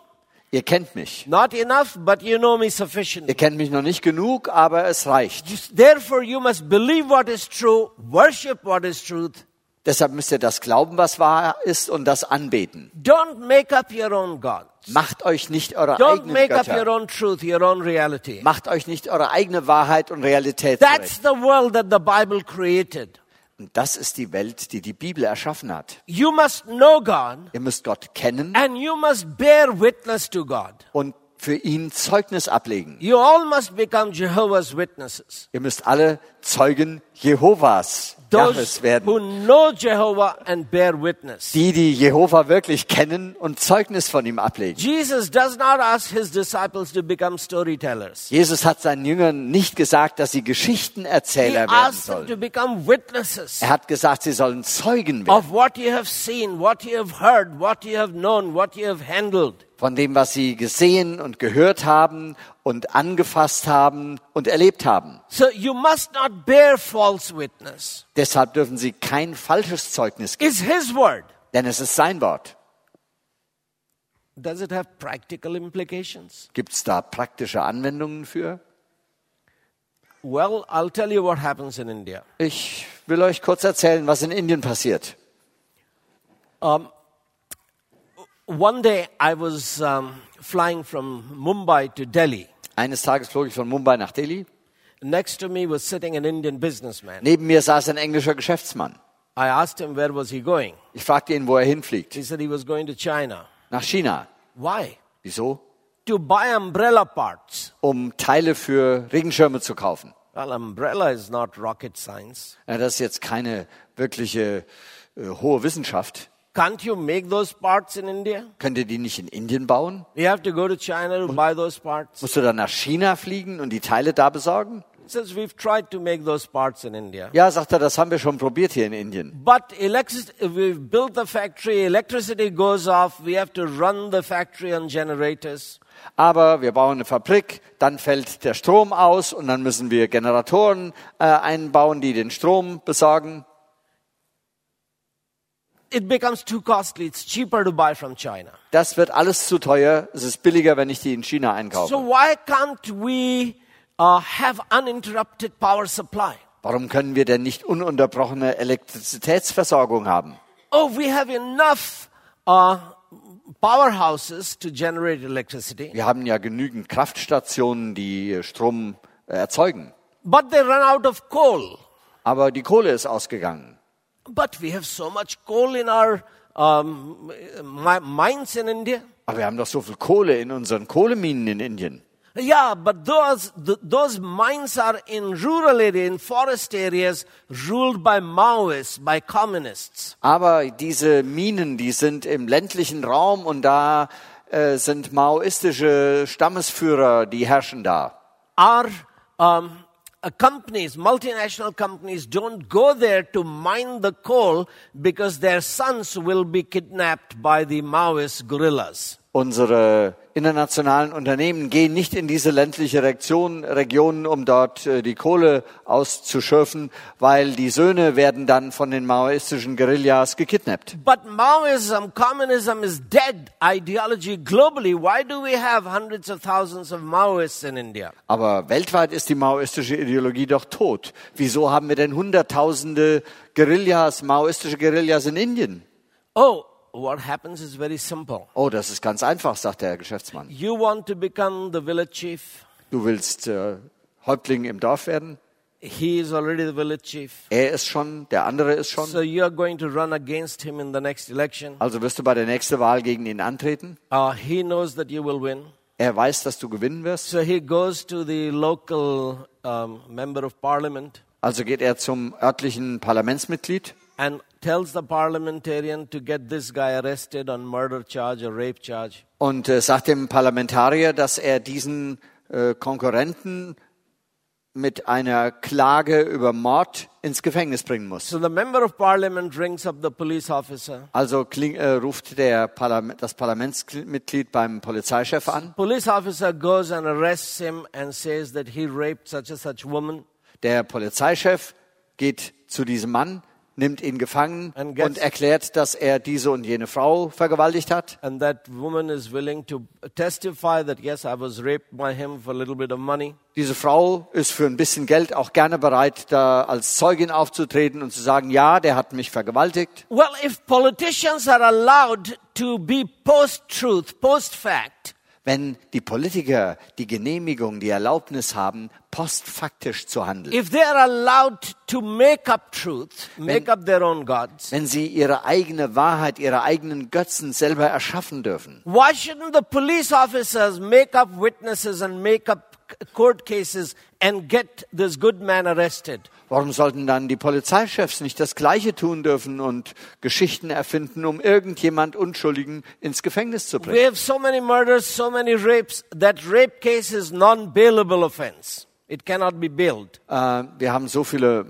Ihr kennt mich. Not enough, but you know me sufficiently. Ihr kennt mich noch nicht genug, aber es reicht. Therefore, you must believe what is true, worship what is truth. Deshalb müsst ihr das glauben, was wahr ist, und das anbeten. Don't make up your own gods. Macht euch nicht eure Don't eigenen make up your Götter. own truth, your own reality. Macht euch nicht eure eigene Wahrheit und Realität That's zurecht. the world that the Bible created. Und das ist die Welt, die die Bibel erschaffen hat. You must know God Ihr müsst Gott kennen and you must bear witness to God. und für ihn Zeugnis ablegen. You all must become Jehovah's Witnesses. Ihr müsst alle Zeugen Jehovas, Those werden. who know Jehovah and bear witness. Die, die Jehova wirklich kennen und Zeugnis von ihm ablegen. Jesus does not ask his disciples to become storytellers. Jesus hat seinen Jüngern nicht gesagt, dass sie He Geschichtenerzähler werden asks them to sollen. become witnesses Er hat gesagt, sie sollen Zeugen werden of what you have seen, what you have heard, what you have known, what you have handled. Von dem, was sie gesehen und gehört haben und angefasst haben und erlebt haben. So you must not bear false witness. Deshalb dürfen sie kein falsches Zeugnis geben, It's his word. denn es ist sein Wort. Does it have practical implications? Gibt es da praktische Anwendungen für? Well, I'll tell you what happens in India. Ich will euch kurz erzählen, was in Indien passiert. One day I was um, flying from Mumbai to Delhi. Eines Tages flog ich von Mumbai nach Delhi. Next to me was sitting an Indian businessman. Neben mir saß ein englischer Geschäftsmann. I asked him where was he going. Ich fragte ihn, wo er hinfliegt. He said he was going to China. Nach China. Why? Wieso? To buy umbrella parts. Um Teile für Regenschirme zu kaufen. Well, umbrella is not rocket science. Ja, das ist jetzt keine wirkliche äh, hohe Wissenschaft. Can't you make those parts in India? Könnt ihr die nicht in Indien bauen? You have to go to China to buy those parts. Musst du dann nach China fliegen und die Teile da besorgen? Says we've tried to make those parts in India. Ja, sagt er, das haben wir schon probiert hier in Indien. But we've built the factory, electricity goes off, we have to run the factory on generators. Aber wir bauen eine Fabrik, dann fällt der Strom aus und dann müssen wir Generatoren äh, einbauen, die den Strom besorgen. It becomes too costly. It's cheaper to buy from China. Das wird alles zu teuer. Es ist billiger, wenn ich die in China einkaufe. So why can't we uh, have uninterrupted power supply? Warum können wir denn nicht ununterbrochene Elektrizitätsversorgung haben? Oh, we have enough uh, powerhouses to generate electricity, Wir haben ja genügend Kraftstationen, die äh, Strom äh, erzeugen. but they run out of coal. Aber die Kohle ist ausgegangen. But we have so much coal in our um, mi- mines in India. Aber wir haben doch so viel Kohle in unseren Kohleminen in Indien. Yeah, but those, th- those mines are in rural area, in forest areas, ruled by Maoists, by communists. Aber diese Minen, die sind im ländlichen Raum und da äh, sind maoistische Stammesführer, die herrschen da. Our um, Uh, companies, multinational companies, don't go there to mine the coal because their sons will be kidnapped by the Maoist guerrillas. Unsere internationalen Unternehmen gehen nicht in diese ländliche Region, Regionen, um dort äh, die Kohle auszuschürfen, weil die Söhne werden dann von den maoistischen Guerillas gekidnappt. But Maoism, communism is dead ideology globally. Why do we have hundreds of thousands of Maoists in India? Aber weltweit ist die maoistische Ideologie doch tot. Wieso haben wir denn Hunderttausende Guerillas, maoistische Guerillas in Indien? Oh, what happens is very simple. Oh, das ist ganz einfach, sagt der Geschäftsmann. You want to become the village chief. Du willst äh, Häuptling im Dorf werden? He is already the village chief. Er ist schon, der andere ist schon. So you are going to run against him in the next election. Also wirst du bei der nächsten Wahl gegen ihn antreten? Uh, he knows that you will win. Er weiß, dass du gewinnen wirst. So he goes to the local um, member of parliament Also geht er zum örtlichen Parlamentsmitglied and tells the parliamentarian to get this guy arrested on murder charge or rape charge. und äh, sagt dem Parlamentarier, dass er diesen äh, Konkurrenten mit einer Klage über Mord ins Gefängnis bringen muss. So the member of parliament rings up the police officer. Also kling, äh, ruft der Parlament, das Parlamentsmitglied beim Polizeichef an. Police officer goes and arrests him and says that he raped such and such woman. Der Polizeichef geht zu diesem Mann, nimmt ihn gefangen And gets- und erklärt, dass er diese und jene Frau vergewaltigt hat. And that woman is willing to testify that yes, I was raped by him for a little bit of money. Diese Frau ist für ein bisschen Geld auch gerne bereit, da als Zeugin aufzutreten und zu sagen, ja, der hat mich vergewaltigt. Well, if politicians are allowed to be post-truth, post-fact, Wenn die Politiker die Genehmigung, die Erlaubnis haben, postfaktisch zu handeln, if they are allowed to make up truth, make up their own gods, wenn sie ihre eigene Wahrheit, ihre eigenen Götzen selber erschaffen dürfen, why shouldn't the police officers make up witnesses and make up court cases and get this good man arrested? Warum sollten dann die Polizeichefs nicht das Gleiche tun dürfen und Geschichten erfinden, um irgendjemand Unschuldigen ins Gefängnis zu We bringen? have so many murders, so many rapes, that rape case is non-bailable offense. It cannot be bailed. Äh, wir haben so viele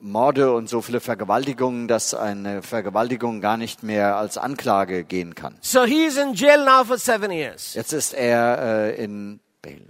Morde und so viele Vergewaltigungen, dass eine Vergewaltigung gar nicht mehr als Anklage gehen kann. So he is in jail now for seven years. Jetzt ist er äh, in Bail.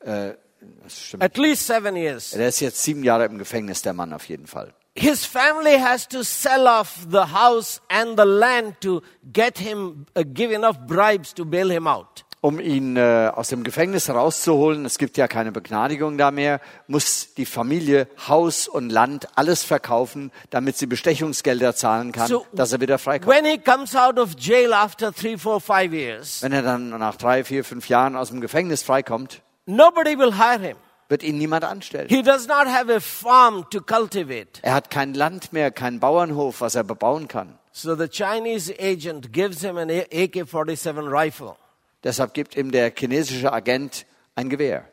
Äh, das stimmt. At least seven years. Er ist jetzt sieben Jahre im Gefängnis, der Mann auf jeden Fall. His family has to sell off the house and the land to get him, uh, give enough bribes to bail him out. Um ihn äh, aus dem Gefängnis rauszuholen, es gibt ja keine Begnadigung da mehr, muss die Familie Haus und Land alles verkaufen, damit sie Bestechungsgelder zahlen kann, So, dass er wieder freikommt. When he comes out of jail after three, four, five years, Wenn er dann nach drei, vier, fünf Jahren aus dem Gefängnis freikommt, nobody will hire him. wird ihn niemand anstellen. He does not have a farm to cultivate. Er hat kein Land mehr, keinen Bauernhof, was er bebauen kann. So the Chinese agent gives him an AK 47 rifle Deshalb gibt ihm der chinesische Agent ein Gewehr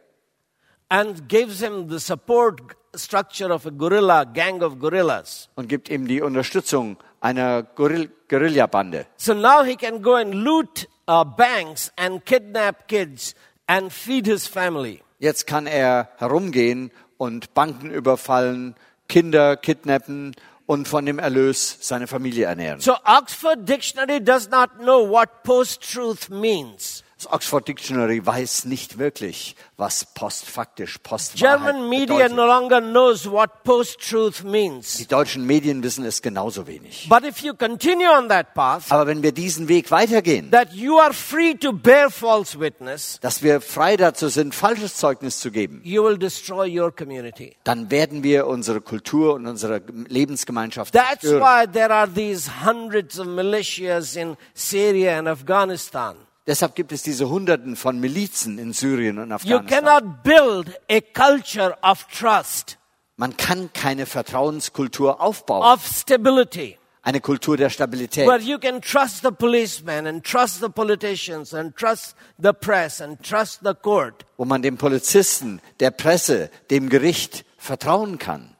and gives him the support structure of a guerrilla, gang of guerrillas. und gibt ihm die Unterstützung einer Guerill Guerillabande. So now he can go and loot uh, banks and kidnap kids and feed his family. Jetzt kann er herumgehen und Banken überfallen, Kinder kidnappen und von dem Erlös seine Familie ernähren. So Oxford Dictionary does not know what post-truth means. Das Oxford Dictionary weiß nicht wirklich, was postfaktisch, postwahrheit German media bedeutet. no longer knows what post-truth means. Die deutschen Medien wissen es genauso wenig. But if you continue on that path, Aber wenn wir diesen Weg weitergehen, that you are free to bear false witness, dass wir frei dazu sind, falsches Zeugnis zu geben, you will destroy your community. dann werden wir unsere Kultur und unsere Lebensgemeinschaft That's zerstören. why there are these hundreds of militias in Syria and Afghanistan. Deshalb gibt es diese Hunderten von Milizen in Syrien und You Afghanistan. cannot build a culture of trust, Man kann keine Vertrauenskultur aufbauen, of stability. eine Kultur der Stabilität, where you can trust the policeman and trust the politicians and trust the press and trust the court. wo man dem Polizisten, der Presse, dem Gericht vertrauen kann.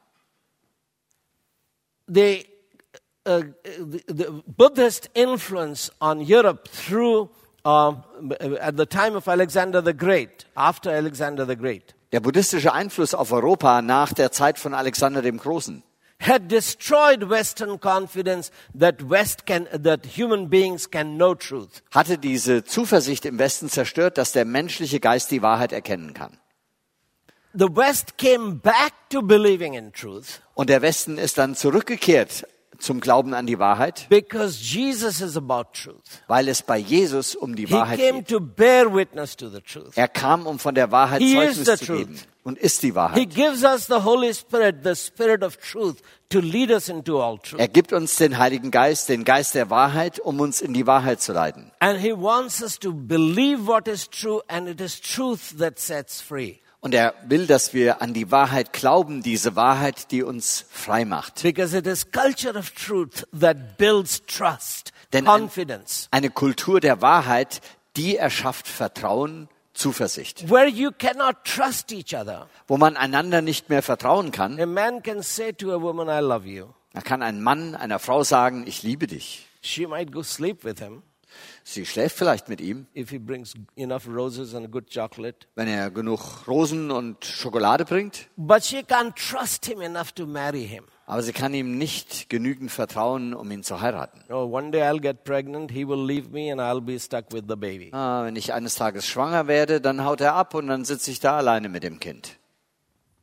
The, uh, the, the Buddhist influence on Europe through, uh, at the time of Alexander the Great, after Alexander the Great, Der buddhistische Einfluss auf Europa nach der Zeit von Alexander dem Großen had destroyed Western confidence that West can, that human beings can know truth. hatte diese Zuversicht im Westen zerstört, dass der menschliche Geist die Wahrheit erkennen kann. The West came back to believing in truth Und der Westen ist dann zurückgekehrt zum Glauben an die Wahrheit, because Jesus is about truth. weil es bei Jesus um die He Wahrheit came geht. to bear witness to the truth. Er kam, um von der Wahrheit He is Zeugnis zu truth. geben und ist die He Wahrheit. gives us the Holy Spirit, the Spirit of truth, to lead us into all truth. Er gibt uns den Heiligen Geist, den Geist der Wahrheit, um uns in die Wahrheit zu leiten. And He wants us to believe what is true, and it is truth that sets free. Und er will, dass wir an die Wahrheit glauben, diese Wahrheit, die uns frei macht. Because it is culture of truth that builds trust, Denn ein- confidence. Eine Kultur der Wahrheit, die erschafft Vertrauen, Zuversicht. Where you cannot trust each other. Wo man einander nicht mehr vertrauen kann, A man can say to a woman, I love you. da kann ein Mann einer Frau sagen, ich liebe dich. She might go sleep with him Sie schläft vielleicht mit ihm, if he brings enough roses and a good chocolate. wenn er genug Rosen und Schokolade bringt. But she can't trust him enough to marry him. Aber sie kann ihm nicht genügend vertrauen, um ihn zu heiraten. Oh, one day I'll get pregnant, he will leave me, and I'll be stuck with the baby. Ah, wenn ich eines Tages schwanger werde, dann haut er ab und dann sitze ich da alleine mit dem Kind.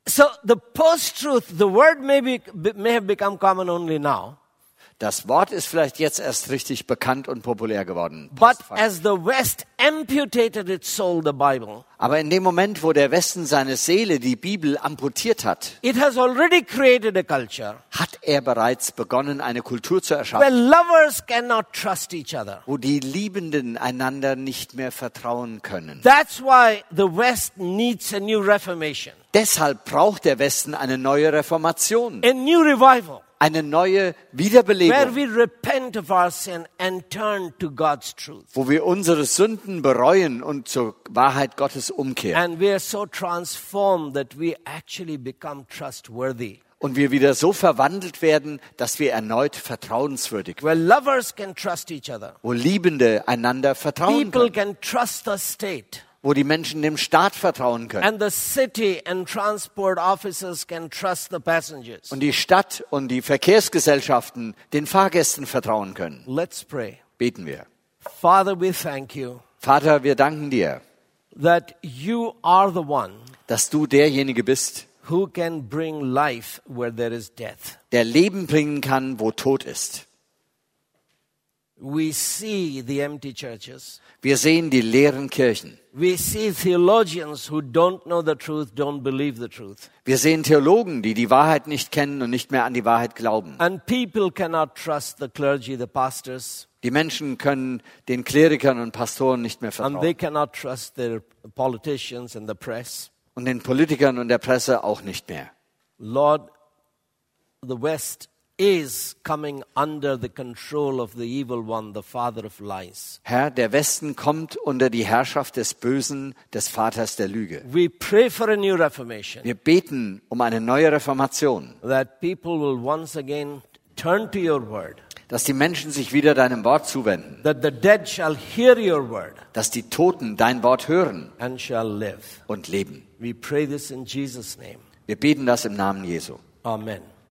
So the post-truth, the word may, be, may have become common only now, Das Wort ist vielleicht jetzt erst richtig bekannt und populär geworden. but as the West amputated its soul, the Bible, Aber in dem Moment, wo der Westen seine Seele, die Bibel, amputiert hat, it has already created a culture hat er bereits begonnen, eine Kultur zu where erschaffen, lovers cannot trust each other. wo die Liebenden einander nicht mehr vertrauen können. That's why the West needs a new reformation, Deshalb braucht der Westen eine neue Reformation, a new revival, eine neue where Wiederbelebung, we repent of our sin and turn to God's truth. wo wir unsere Sünden bereuen und zur Wahrheit Gottes umkehren. And we are so transformed that we actually become trustworthy. Und wir wieder so verwandelt werden, dass wir erneut vertrauenswürdig werden. Wo Liebende einander vertrauen können. Wo die Menschen dem Staat vertrauen können. And the city and transport officers can trust the passengers. Und die Stadt und die Verkehrsgesellschaften den Fahrgästen vertrauen können. Let's pray. Beten wir. Father, we thank you Vater, wir danken dir, that you are the one dass du derjenige bist, who can bring life where there is death. der Leben bringen kann, wo Tod ist. We see the empty churches. Wir sehen die leeren Kirchen. We see theologians who don't know the truth, don't believe the truth. Wir sehen Theologen, die die Wahrheit nicht kennen und nicht mehr an die Wahrheit glauben. And people cannot trust the clergy, the pastors, Die Menschen können den Klerikern und Pastoren nicht mehr and they vertrauen. cannot trust their politicians and the press. Und den Politikern und der Presse auch nicht mehr. Lord, the West is coming under the control of the evil one, the father of lies. Herr, der Westen kommt unter die Herrschaft des Bösen, des Vaters der Lüge. We pray for a new reformation, Wir beten um eine neue Reformation, that people will once again turn to your word, dass die Menschen sich wieder deinem Wort zuwenden, that the dead shall hear your word dass die Toten dein Wort hören and shall live. und leben. We pray this in Jesus' name. Wir beten das im Namen Jesu. Amen.